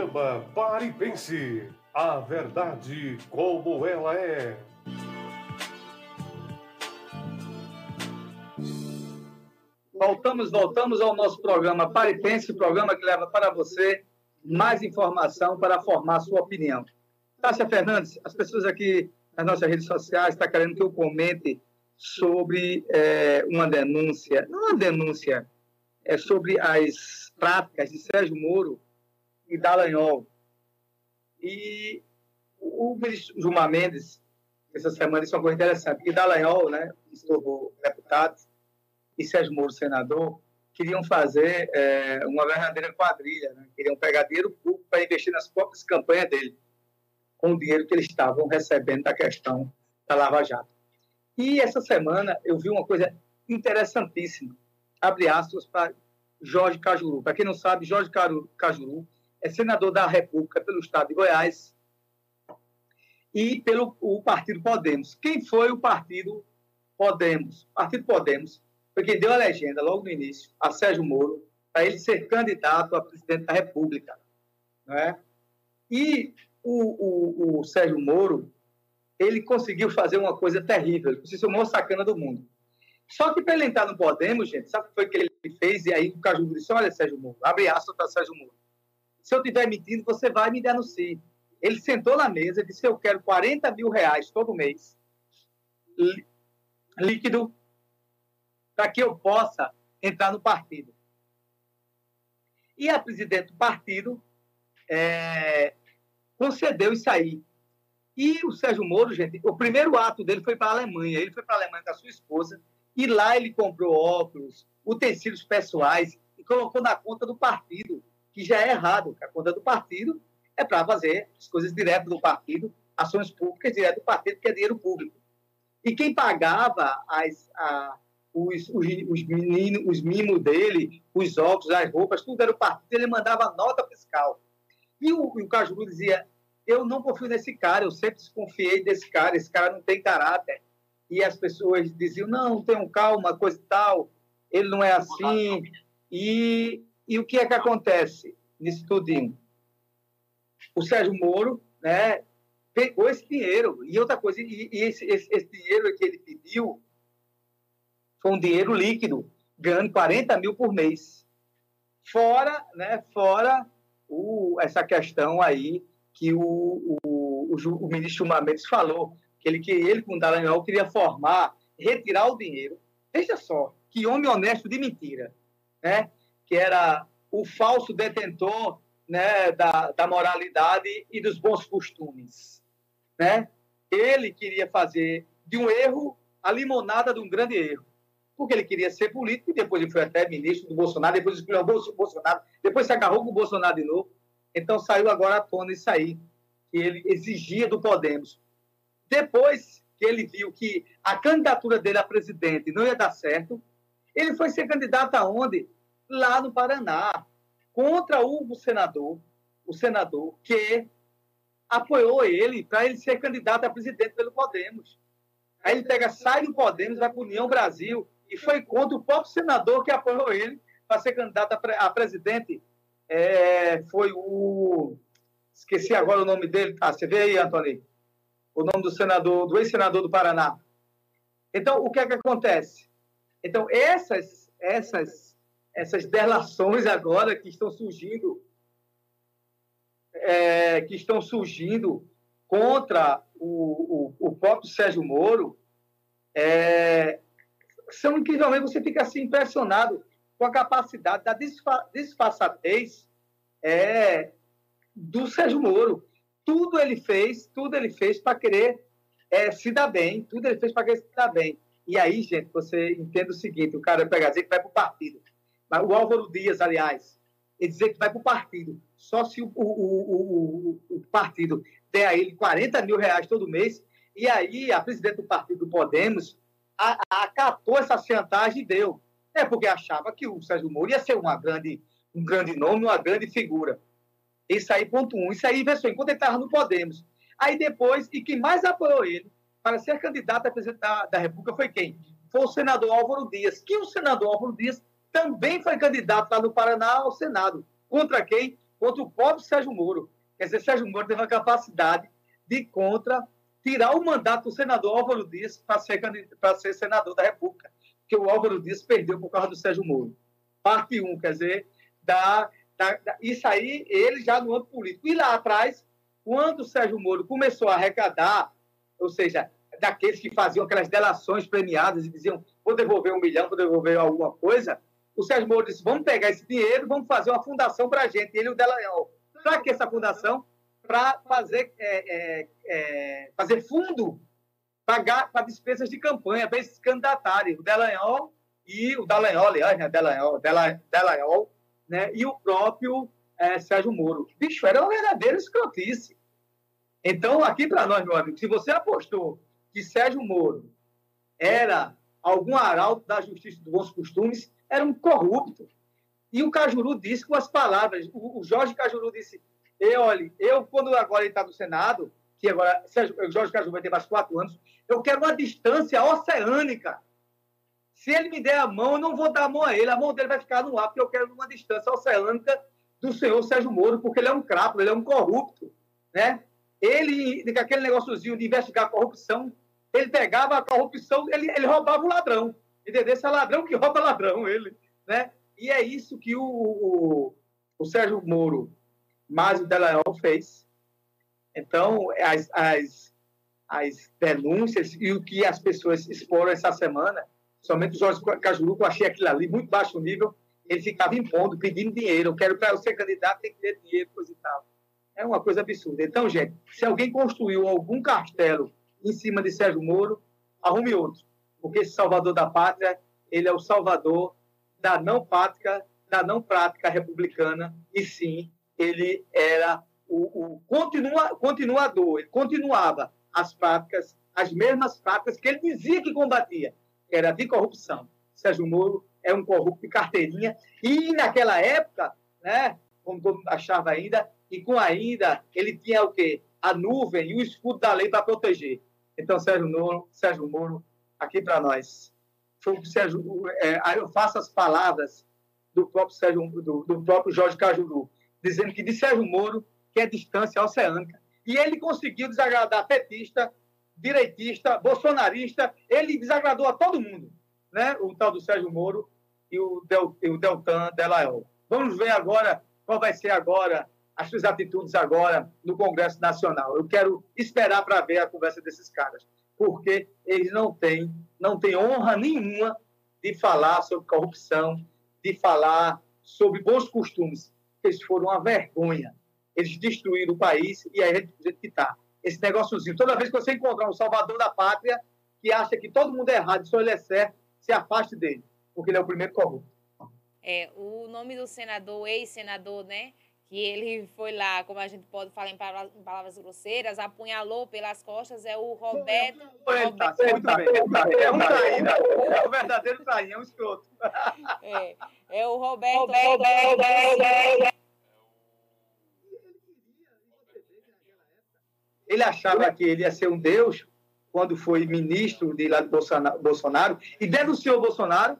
Programa Pare e Pense. A verdade como ela é. Voltamos, voltamos ao nosso programa Pare e Pense, programa que leva para você mais informação para formar sua opinião. Tássia Fernandes, as pessoas aqui nas nossas redes sociais estão querendo que eu comente sobre é, uma denúncia, não uma denúncia, é sobre as práticas de Sérgio Moro e Dallagnol. E o ministro Gilmar Mendes, essa semana, disse uma coisa interessante, que Dallagnol, né, se tornou deputado, e Sérgio Moro, senador, queriam fazer é, uma verdadeira quadrilha, né? queriam pegar dinheiro público para investir nas próprias campanhas dele, com o dinheiro que eles estavam recebendo da questão da Lava Jato. E essa semana eu vi uma coisa interessantíssima, abre aspas para Jorge Cajuru. Para quem não sabe, Jorge Cajuru é senador da República pelo estado de Goiás e pelo o partido Podemos. Quem foi o partido Podemos? O partido Podemos foi quem deu a legenda logo no início a Sérgio Moro para ele ser candidato a presidente da República. Não é? E o, o, o Sérgio Moro ele conseguiu fazer uma coisa terrível, ele se chamou sacana do mundo. Só que para ele entrar no Podemos, gente, sabe o que foi que ele fez? E aí o Caju disse, olha, Sérgio Moro, abre aspas para Sérgio Moro. Se eu estiver mentindo, você vai me denunciar. Ele sentou na mesa e disse, eu quero 40 mil reais todo mês, líquido, para que eu possa entrar no partido. E a presidente do partido é, concedeu isso aí. E o Sérgio Moro, gente, o primeiro ato dele foi para a Alemanha. Ele foi para a Alemanha com a sua esposa e lá ele comprou óculos, utensílios pessoais e colocou na conta do partido, que já é errado. A conta do partido é para fazer as coisas direto do partido, ações públicas direto do partido, que é dinheiro público. E quem pagava as, a, os, os, os meninos, os mimos dele, os óculos, as roupas, tudo era o partido, ele mandava nota fiscal. E o, o Cajuru dizia, eu não confio nesse cara, eu sempre desconfiei desse cara, esse cara não tem caráter. E as pessoas diziam, não, tenham calma, coisa e tal, ele não é assim. E, e o que é que acontece nisso tudinho? O Sérgio Moro, né, pegou esse dinheiro. E outra coisa, e, e esse, esse, esse, dinheiro que ele pediu foi um dinheiro líquido, ganhando 40 mil por mês. Fora, né, fora o, essa questão aí que o, o, o, o ministro Mendes falou, que ele, que ele com o Dallagnol queria formar, retirar o dinheiro. Veja só, que homem honesto de mentira, né? Que era o falso detentor né, da, da moralidade e dos bons costumes. Né? Ele queria fazer de um erro a limonada de um grande erro, porque ele queria ser político e depois ele foi até ministro do Bolsonaro, depois escolheu o Bolsonaro, depois se agarrou com o Bolsonaro de novo. Então saiu agora à tona isso aí, que ele exigia do Podemos. Depois que ele viu que a candidatura dele a presidente não ia dar certo, ele foi ser candidato aonde? Lá no Paraná, contra o senador, o senador que apoiou ele para ele ser candidato a presidente pelo Podemos. Aí ele pega, sai do Podemos, vai para União Brasil e foi contra o próprio senador que apoiou ele para ser candidato a, presidente. É, foi o. Esqueci agora o nome dele. Ah, você vê aí, Antônio? O nome do senador, do ex-senador do Paraná. Então, o que é que acontece? Então, essas, essas, essas delações agora que estão surgindo, é, que estão surgindo contra o, o, o próprio Sérgio Moro, é, são incrivelmente, você fica assim impressionado com a capacidade da disfa, disfarçatez é, do Sérgio Moro. Tudo ele fez, tudo ele fez para querer é, se dar bem, tudo ele fez para querer se dar bem. E aí, gente, você entende o seguinte: o cara pega que vai para o partido. O Álvaro Dias, aliás, ele dizer que vai para o partido. Só se o, o, o, o, partido der a ele 40 mil reais todo mês. E aí, a presidente do partido Podemos acatou essa chantagem e deu. É porque achava que o Sérgio Moro ia ser uma grande, um grande nome, uma grande figura. Isso aí, ponto um. Isso aí, pessoal, enquanto ele estava no Podemos. Aí depois, e quem mais apoiou ele para ser candidato a presidente da, da República foi quem? Foi o senador Álvaro Dias, que o senador Álvaro Dias também foi candidato lá no Paraná ao Senado. Contra quem? Contra o próprio Sérgio Moro. Quer dizer, Sérgio Moro teve a capacidade de contra tirar o mandato do senador Álvaro Dias para ser, para ser senador da República, que o Álvaro Dias perdeu por causa do Sérgio Moro. Parte 1, um, quer dizer, da, da, da, isso aí, ele já no âmbito político. E lá atrás, quando o Sérgio Moro começou a arrecadar ou seja, daqueles que faziam aquelas delações premiadas e diziam vou devolver um milhão, vou devolver alguma coisa, o Sérgio Moro disse, vamos pegar esse dinheiro, vamos fazer uma fundação para a gente. Ele e o Delanhol. Para que essa fundação? Para fazer, é, é, é, fazer fundo para despesas de campanha, para esses candidatários, o Delanhol e o Dallagnol, aliás, né, Delanhol, Delanhol, né, e o próprio é, Sérgio Moro. Bicho, era uma verdadeira escrotice. Então, aqui para nós, meu amigo, se você apostou que Sérgio Moro era algum arauto da justiça dos bons costumes, era um corrupto. E o Cajuru disse com as palavras, o, Jorge Cajuru disse, eu, olha, eu, quando agora ele está no Senado, que agora Sérgio, Jorge Cajuru vai ter mais quatro anos, eu quero uma distância oceânica. Se ele me der a mão, eu não vou dar a mão a ele, a mão dele vai ficar no ar, porque eu quero uma distância oceânica do senhor Sérgio Moro, porque ele é um crapo, ele é um corrupto, né? ele, aquele negóciozinho de investigar a corrupção, ele pegava a corrupção, ele, ele roubava o ladrão. Entendeu? Esse é ladrão que rouba ladrão, ele. Né? E é isso que o, o, o Sérgio Moro, Márcio Delanhol, fez. Então, as, as, as denúncias e o que as pessoas exporam essa semana, somente o Jorge Cajuru, eu achei aquilo ali muito baixo nível, ele ficava impondo, pedindo dinheiro. Eu quero, para ser candidato, tem que ter dinheiro, coisa e tal. É uma coisa absurda. Então, gente, se alguém construiu algum castelo em cima de Sérgio Moro, arrume outro. Porque esse salvador da pátria, ele é o salvador da não prática, da não prática republicana, e sim, ele era o, o continua, continuador, ele continuava as práticas, as mesmas práticas que ele dizia que combatia, que era de corrupção. Sérgio Moro é um corrupto de carteirinha. E naquela época, né, como todo mundo achava ainda, e com ainda, ele tinha o quê? A nuvem e o escudo da lei para proteger. Então, Sérgio Moro, Sérgio Moro aqui para nós. Foi Sérgio, é, eu faço as palavras do próprio, Sérgio, do, do próprio Jorge Cajuru, dizendo que de Sérgio Moro que é distância oceânica. E ele conseguiu desagradar petista, direitista, bolsonarista, ele desagradou a todo mundo, né? o tal do Sérgio Moro e o, Del, e o Deltan Delael. Vamos ver agora qual vai ser agora as suas atitudes agora no Congresso Nacional. Eu quero esperar para ver a conversa desses caras, porque eles não têm, não têm honra nenhuma de falar sobre corrupção, de falar sobre bons costumes. Eles foram uma vergonha. Eles destruíram o país e aí a gente que está. Esse negóciozinho. Toda vez que você encontrar um salvador da pátria que acha que todo mundo é errado e só ele é certo, se afaste dele, porque ele é o primeiro corrupto. É, o nome do senador, ex-senador, né? Que ele foi lá, como a gente pode falar em palavras, em palavras grosseiras, apunhalou pelas costas, é o Roberto. Ele tá, bem. É um traíra, é o verdadeiro traíra, é um escroto. É, é o Roberto. Roberto Ele achava que ele ia ser um deus quando foi ministro de lá de Bolsonaro e denunciou Bolsonaro,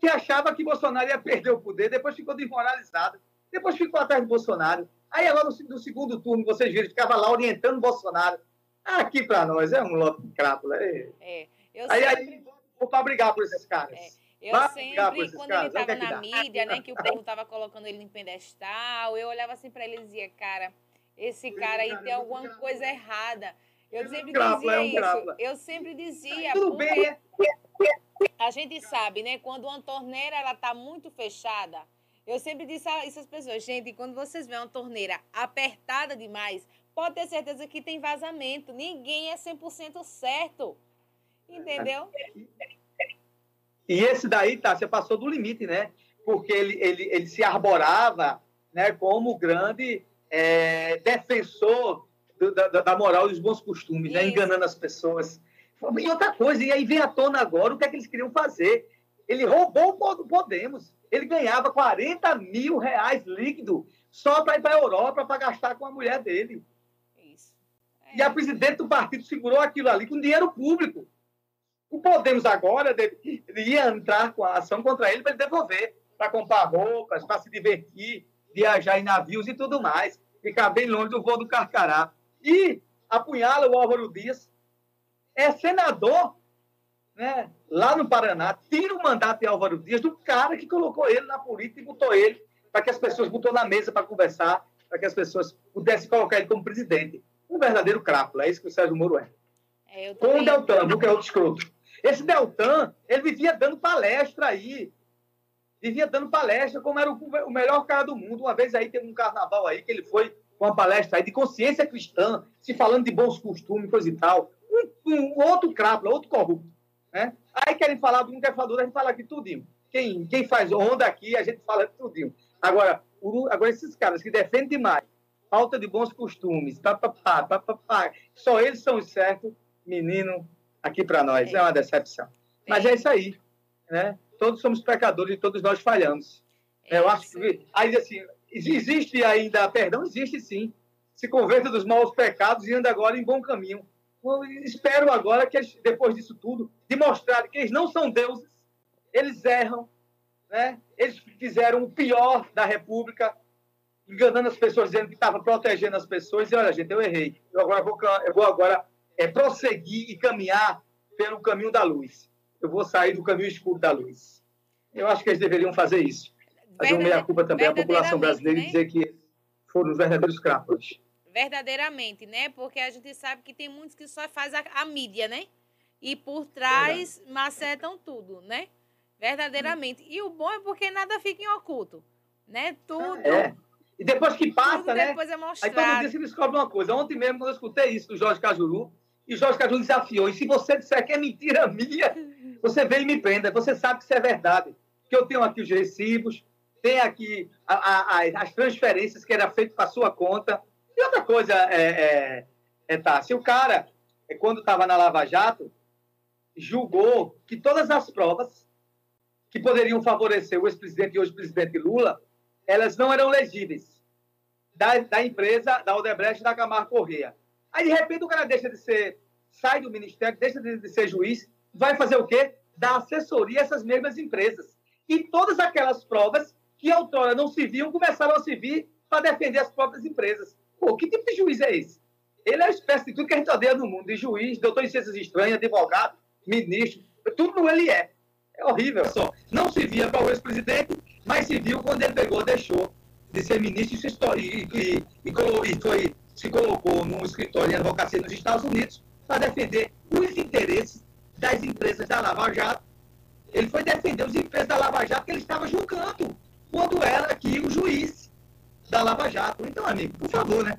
que achava que Bolsonaro ia perder o poder, depois ficou desmoralizado, depois ficou atrás de Bolsonaro. Aí agora no, segundo turno, vocês viram, ficava lá orientando Bolsonaro. Aqui para nós é um lote de crápula. É. É, eu aí, sempre... aí vou para brigar por esses caras. É. Eu Vai sempre, quando caras. ele estava na mídia, né, que o povo estava colocando ele em pedestal, eu olhava assim para ele e dizia, cara, esse cara aí tem alguma coisa errada. Eu sempre dizia isso. Eu sempre dizia, porque a gente sabe, né? Quando uma torneira ela tá muito fechada, eu sempre disse a essas pessoas, gente, quando vocês veem uma torneira apertada demais, pode ter certeza que tem vazamento. Ninguém é 100% certo. Entendeu? E esse daí, tá, você passou do limite, né? Porque ele, ele, ele se arborava né, como grande é, defensor do, da, da, moral e dos bons costumes, né? enganando as pessoas. E outra coisa, e aí vem à tona agora o que é que eles queriam fazer. Ele roubou o Podemos. Ele ganhava 40 mil reais líquido só para ir para a Europa para gastar com a mulher dele. Isso. É. E a presidente do partido segurou aquilo ali com dinheiro público. O Podemos agora deve, ia entrar com a ação contra ele para ele devolver, para comprar roupas, para se divertir, viajar em navios e tudo mais ficar bem longe do voo do Carcará. E apunhala o Álvaro Dias, é senador né, lá no Paraná, tira o mandato de Álvaro Dias do cara que colocou ele na política e botou ele para que as pessoas botou na mesa para conversar, para que as pessoas pudessem colocar ele como presidente. Um verdadeiro crápula, é isso que o Sérgio Moro é. é Com o Deltan, que é outro escroto. Esse Deltan, ele vivia dando palestra aí, vivia dando palestra como era o, melhor cara do mundo. Uma vez aí teve um carnaval aí que ele foi com uma palestra aí de consciência cristã, se falando de bons costumes, coisa e tal. Um, um outro crápula, outro corrupto. Né? Aí querem falar de quer falar a gente fala aqui tudinho. Quem, quem faz onda aqui, a gente fala tudinho. Agora, o, agora esses caras que defendem demais, falta de bons costumes, pá, pá, pá, pá, pá, pá, só eles são os certos, menino, aqui para nós. É uma decepção. Mas é isso aí. Né? todos somos pecadores e todos nós falhamos. É, eu acho que aí assim, existe ainda perdão, existe sim. Se converta dos maus pecados e anda agora em bom caminho. Eu espero agora que eles, depois disso tudo, demonstrar que eles não são deuses, eles erram, né? Eles fizeram o pior da República, enganando as pessoas, dizendo que estava protegendo as pessoas. E olha, gente, eu errei. Eu agora vou, eu vou agora é, prosseguir e caminhar pelo caminho da luz eu vou sair do caminho escuro da luz. Eu acho que eles deveriam fazer isso. Fazer uma meia-culpa também à população brasileira né? e dizer que foram os verdadeiros crápulas. Verdadeiramente, né? Porque a gente sabe que tem muitos que só faz a, a mídia, né? E por trás Verdade. macetam tudo, né? Verdadeiramente. E o bom é porque nada fica em oculto, né? Tudo. É. E depois que passa, né? Depois é mostrado. Aí todo dia se descobre uma coisa. Ontem mesmo, quando eu escutei isso do Jorge Cajuru, e Jorge Cajuru desafiou. E se você disser que é mentira minha, você vem e me prenda. Você sabe que isso é verdade. Que eu tenho aqui os recibos, tem aqui a, a, a, as transferências que era feito para sua conta. E outra coisa, é, é, é tá, se o cara, é, quando estava na Lava Jato, julgou que todas as provas que poderiam favorecer o ex-presidente e hoje presidente Lula, elas não eram legíveis da, da empresa, da Odebrecht e da Camargo Correia. Aí, de repente, o cara deixa de ser, sai do ministério, deixa de, de ser juiz, vai fazer o quê? Dar assessoria a essas mesmas empresas. E todas aquelas provas que outrora não se viam, começaram a se vir para defender as próprias empresas. Pô, que tipo de juiz é esse? Ele é a espécie de tudo que a gente odeia no mundo, de juiz, doutor em ciências estranhas, advogado, ministro, tudo ele é. É horrível só. Não se via para o ex-presidente, mas se viu quando ele pegou, deixou de ser ministro e, e, e, e foi, se colocou num escritório de advocacia nos Estados Unidos para defender os interesses das empresas da Lava Jato. Ele foi defender os interesses da Lava Jato que ele estava julgando quando era aqui o juiz da Lava Jato. Então, amigo, por favor, né?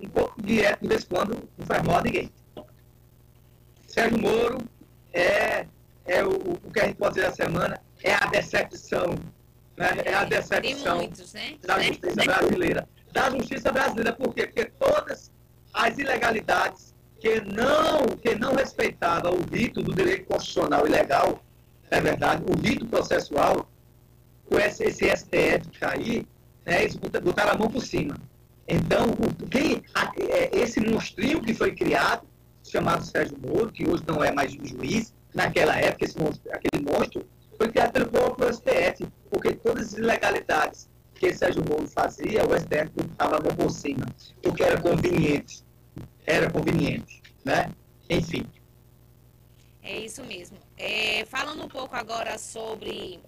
Um pouco de ética de vez em quando não faz mal a ninguém. Sérgio Moro é, é o, o que a gente pode dizer da semana, é a decepção. Né? É a decepção muitos, né? da justiça né? brasileira. Da justiça brasileira, por quê? Porque todas as ilegalidades que não, que não respeitava o rito do direito constitucional e legal, é verdade, o rito processual, com esse, STF aí, né, eles botaram a mão por cima. Então, quem, é, esse monstrinho que foi criado, chamado Sérgio Moro, que hoje não é mais juiz, naquela época, esse monstro, aquele monstro, foi criado pelo próprio STF, porque todas as ilegalidades que Sérgio Moro fazia, o STF estava a mão por cima, porque era conveniente. Era conveniente, né? Enfim. É isso mesmo. É, falando um pouco agora sobre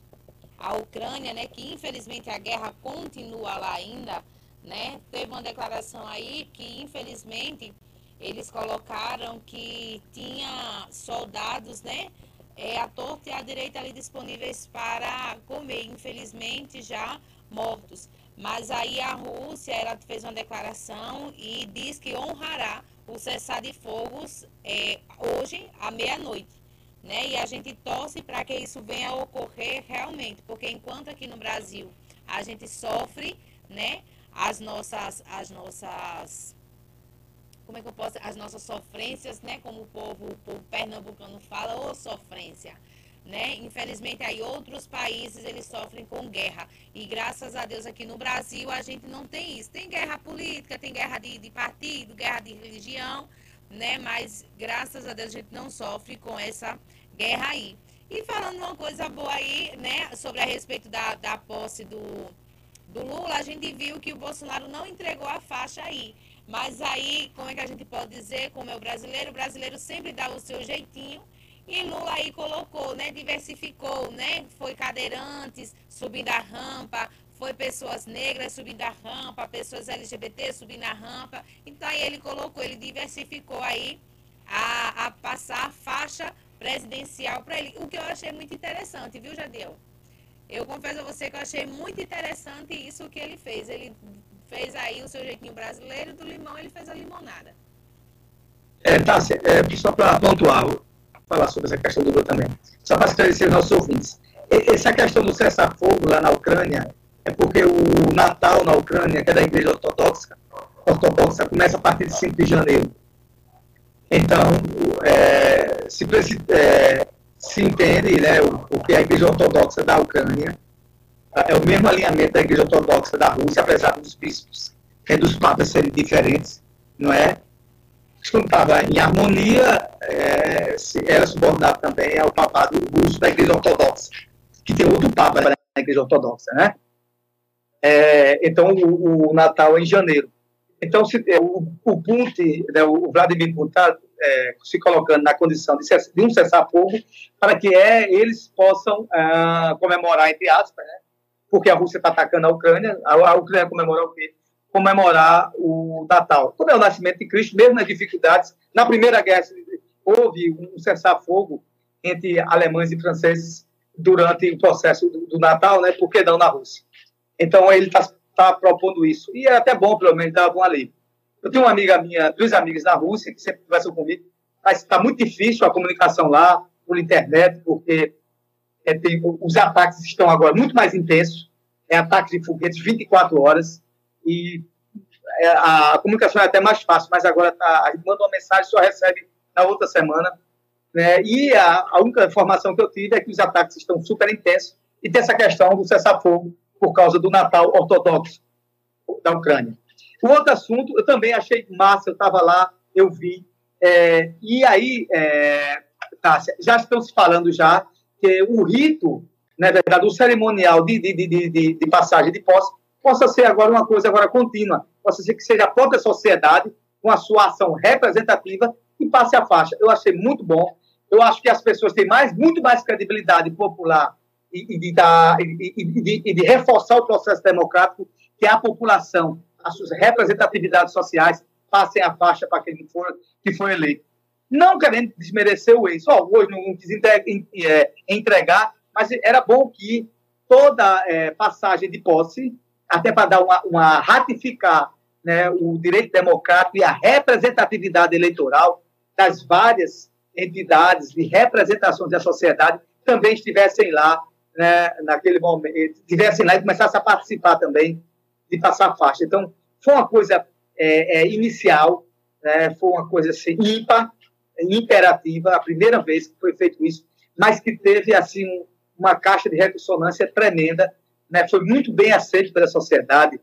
a Ucrânia, né, que infelizmente a guerra continua lá ainda, né? Teve uma declaração aí que infelizmente eles colocaram que tinha soldados, né, é, à torta e à direita ali disponíveis para comer, infelizmente já mortos. Mas aí a Rússia, ela fez uma declaração e diz que honrará o cessar de fogos é, hoje à meia-noite né? E a gente torce para que isso venha a ocorrer realmente, porque enquanto aqui no Brasil a gente sofre, né? As nossas, as nossas, como é que eu posso, as nossas sofrências, né? Como o povo, o povo pernambucano fala, ou sofrência. Né? Infelizmente aí outros países eles sofrem com guerra e graças a Deus aqui no Brasil a gente não tem isso. Tem guerra política, tem guerra de, de partido, guerra de religião, né? Mas graças a Deus a gente não sofre com essa guerra aí. E falando uma coisa boa aí, né, sobre a respeito da, da posse do, do Lula, a gente viu que o Bolsonaro não entregou a faixa aí. Mas aí, como é que a gente pode dizer, como é o brasileiro, o brasileiro sempre dá o seu jeitinho. E Lula aí colocou, né, diversificou, né, foi cadeirantes subindo a rampa, foi pessoas negras subindo a rampa, pessoas LGBT subindo a rampa. Então aí ele colocou, ele diversificou aí a, a passar a faixa presidencial para ele, o que eu achei muito interessante, viu, Jadiel? Eu confesso a você que eu achei muito interessante isso que ele fez. Ele fez aí o seu jeitinho brasileiro, do limão ele fez a limonada. É, tá, é, só para pontuar, falar sobre essa questão do Lula também. Só para esclarecer os nossos ouvintes. Essa questão do cessar-fogo lá na Ucrânia é porque o Natal na Ucrânia, que é da Igreja Ortodoxa, ortodoxa começa a partir de 5 de janeiro. Então, é, se, é, se, entende né, o, o, que a Igreja Ortodoxa da Ucrânia é o mesmo alinhamento da Igreja Ortodoxa da Rússia, apesar dos bispos e dos papas serem diferentes, não é? Estava em harmonia, é, era subordinado também ao papado russo da Igreja Ortodoxa, que tem outro papa na Igreja Ortodoxa, né? É, então, o, o, Natal é em janeiro. Então, se, é, o, o Putin, né, o Vladimir Putin está é, se colocando na condição de, de um cessar-fogo para que é, eles possam ah, comemorar, entre aspas, né, porque a Rússia está atacando a Ucrânia, a, a Ucrânia comemorar o quê? Comemorar o Natal. Como é o nascimento de Cristo, mesmo nas dificuldades, na Primeira Guerra houve um cessar-fogo entre alemães e franceses durante o processo do, do Natal, né, por que não na Rússia? Então, ele está está propondo isso. E é até bom, pelo menos, dar algum alívio. Eu tenho uma amiga minha, duas amigas na Rússia, que sempre conversam comigo, mas está muito difícil a comunicação lá, por internet, porque é, tem, os ataques estão agora muito mais intensos, é ataques de foguetes 24 horas, e é, a, a, comunicação é até mais fácil, mas agora tá, a gente manda uma mensagem só recebe na outra semana, Né? E a, a, única informação que eu tive é que os ataques estão super intensos e tem essa questão do cessar-fogo por causa do Natal ortodoxo da Ucrânia. O outro assunto, eu também achei massa, eu estava lá, eu vi. É, e aí, é, Tássia, já estão se falando já que o rito, na verdade, o cerimonial de, de, de, de, de passagem de posse possa ser agora uma coisa agora contínua, possa ser que seja a própria sociedade, com a sua ação representativa, que passe a faixa. Eu achei muito bom. Eu acho que as pessoas têm mais, muito mais credibilidade popular e, de, dar, e, e, e de reforçar o processo democrático que a população, as suas representatividades sociais, passem a faixa para aquele que for, que eleito. Não querendo desmerecer o ex, oh, hoje não quis é, entregar, mas era bom que toda é, passagem de posse, até para dar uma, uma ratificar né, o direito democrático e a representatividade eleitoral das várias entidades de representação da sociedade também estivessem lá, né, naquele momento, estivessem lá e começassem a participar também de passar a faixa. Então, foi uma coisa é, é, inicial, né, foi uma coisa assim, ímpar, imperativa, a primeira vez que foi feito isso, mas que teve assim uma caixa de ressonância tremenda, né, foi muito bem aceito pela sociedade,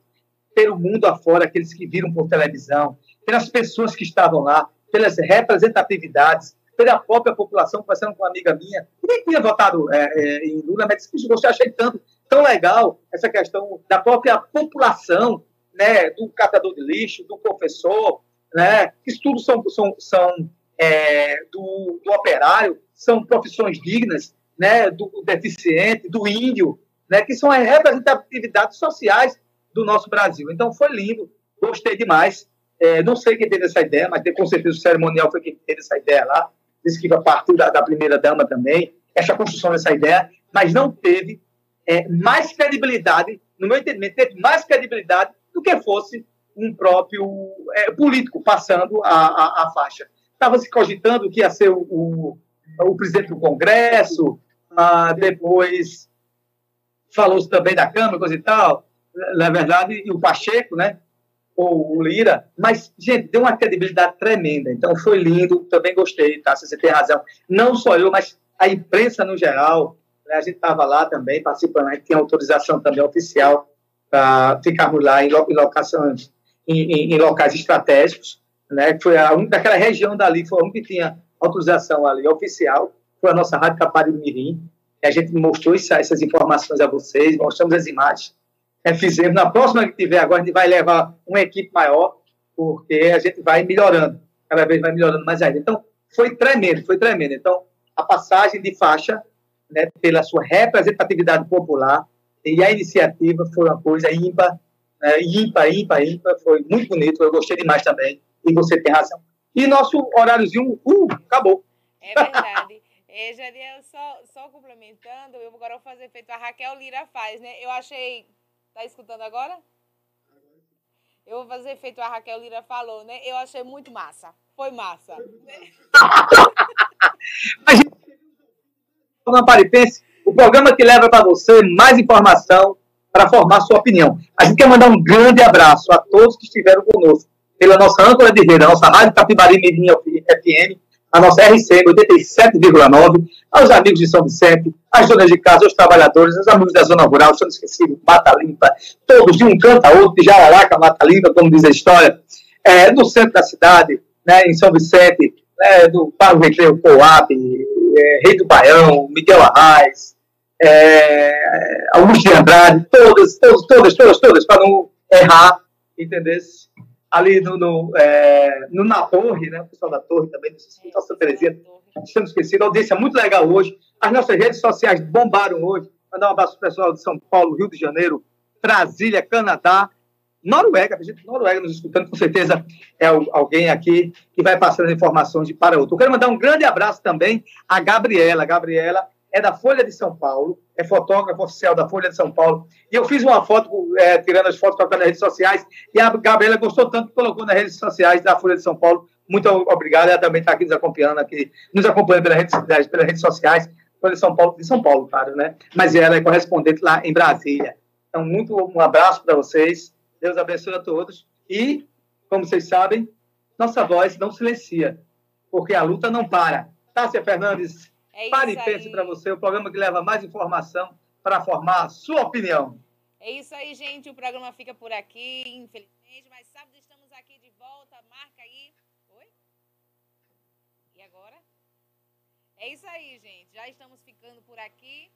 pelo mundo afora, aqueles que viram por televisão, pelas pessoas que estavam lá, pelas representatividades, pela própria população, conversando com uma amiga minha, que nem tinha votado é, é, em Lula, mas disse, você achei tanto, tão legal essa questão da própria população, né, do catador de lixo, do professor, né, isso tudo são, são, são é, do, do, operário, são profissões dignas, né, do deficiente, do índio, né, que são as representatividades sociais do nosso Brasil. Então, foi lindo, gostei demais. É, não sei quem teve essa ideia, mas com certeza o cerimonial foi quem teve essa ideia lá. Disse que partiu da, da primeira-dama também, essa construção dessa ideia, mas não teve é, mais credibilidade, no meu entendimento, teve mais credibilidade do que fosse um próprio é, político passando a, a, a faixa. Estava se cogitando que ia ser o, o, o presidente do Congresso, ah, depois falou-se também da Câmara, coisa e tal, na verdade, e o Pacheco, né? Ou o Lira, mas, gente, deu uma credibilidade tremenda. Então, foi lindo, também gostei, tá? Você tem razão. Não só eu, mas a imprensa no geral, né? a gente estava lá também, participando, a gente tinha autorização também oficial para ficarmos lá em, locações, em, em, em, locais estratégicos, né? Foi a única, daquela região dali, foi a única que tinha autorização ali oficial, foi a nossa Rádio Capari Mirim, a gente mostrou essas informações a vocês, mostramos as imagens, é, fizemos. Na próxima que tiver agora, a gente vai levar uma equipe maior, porque a gente vai melhorando, cada vez vai melhorando mais ainda. Então, foi tremendo, foi tremendo. Então, a passagem de faixa, né, pela sua representatividade popular, e a iniciativa foi uma coisa ímpar, né, ímpar, ímpar, ímpar, foi muito bonito, eu gostei demais também, e você tem razão. E nosso horáriozinho, uh, acabou. É verdade. É, Jadiel, só, só complementando, eu agora vou fazer feito a Raquel Lira faz, né? Eu achei Tá escutando agora? Eu vou fazer feito a Raquel Lira falou, né? Eu achei muito massa. Foi massa. Na Paripense, o programa que leva para você mais informação para formar sua opinião. A gente quer mandar um grande abraço a todos que estiveram conosco pela nossa âncora de rede, a nossa Rádio Capibari Mirim FM, a nossa RC 87,9, aos amigos de São Vicente, às donas de casa, aos trabalhadores, aos amigos da zona rural, estão esquecidos, Mata Limpa, todos de um canto a outro, de Jararaca, Mata Limpa, como diz a história, é, do centro da cidade, né, em São Vicente, né, do Paulo Recreio Coab, é, Rei do Baião, Miguel Arraes, é, Augusto de Andrade, todas, todas, todas, todas, para não errar, entendeu? Ali no, no, é, no, na Torre, né? O pessoal da Torre também, do Santa Terezinha, estamos esquecidos. Audiência muito legal hoje. As nossas redes sociais bombaram hoje. Mandar um abraço para o pessoal de São Paulo, Rio de Janeiro, Brasília, Canadá, Noruega. A gente Noruega nos escutando, com certeza é alguém aqui que vai passando informações de para outro. Eu quero mandar um grande abraço também à Gabriela. Gabriela é da Folha de São Paulo, é fotógrafo oficial da Folha de São Paulo. E eu fiz uma foto, é, tirando as fotos, colocando nas redes sociais, e a Gabriela gostou tanto que colocou nas redes sociais da Folha de São Paulo. Muito obrigado, ela também está aqui nos acompanhando, aqui, nos acompanhando pelas redes, pelas redes sociais, Folha de São Paulo, de São Paulo, claro, né? Mas ela é correspondente lá em Brasília. Então, muito um abraço para vocês, Deus abençoe a todos. E, como vocês sabem, nossa voz não silencia, porque a luta não para Tássia Fernandes, É pare e pense para você, o programa que leva mais informação para formar a sua opinião. É isso aí, gente. O programa fica por aqui, infelizmente, mas sábado estamos aqui de volta. Marca aí. Oi? E agora? É isso aí, gente. Já estamos ficando por aqui.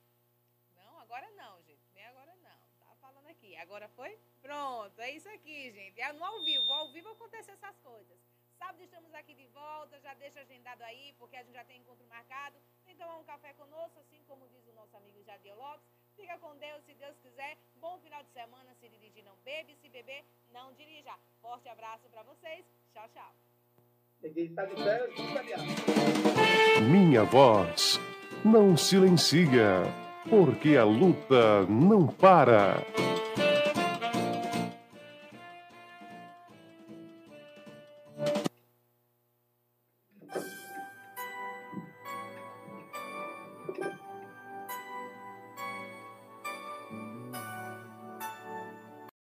Não, agora não, gente. Nem agora não. Tá falando aqui. Agora foi? Pronto. É isso aqui, gente. É no ao vivo. Ao vivo acontece essas coisas. Sábado estamos aqui de volta. Já deixa agendado aí, porque a gente já tem encontro marcado. Vem tomar um café conosco, assim como diz o nosso amigo Jadiel Lopes. Fica com Deus, se Deus quiser. Bom final de semana. Se dirigir, não bebe. Se beber, não dirija. Forte abraço para vocês. Tchau, tchau. Caminhar. Minha voz não silencia, porque a luta não para.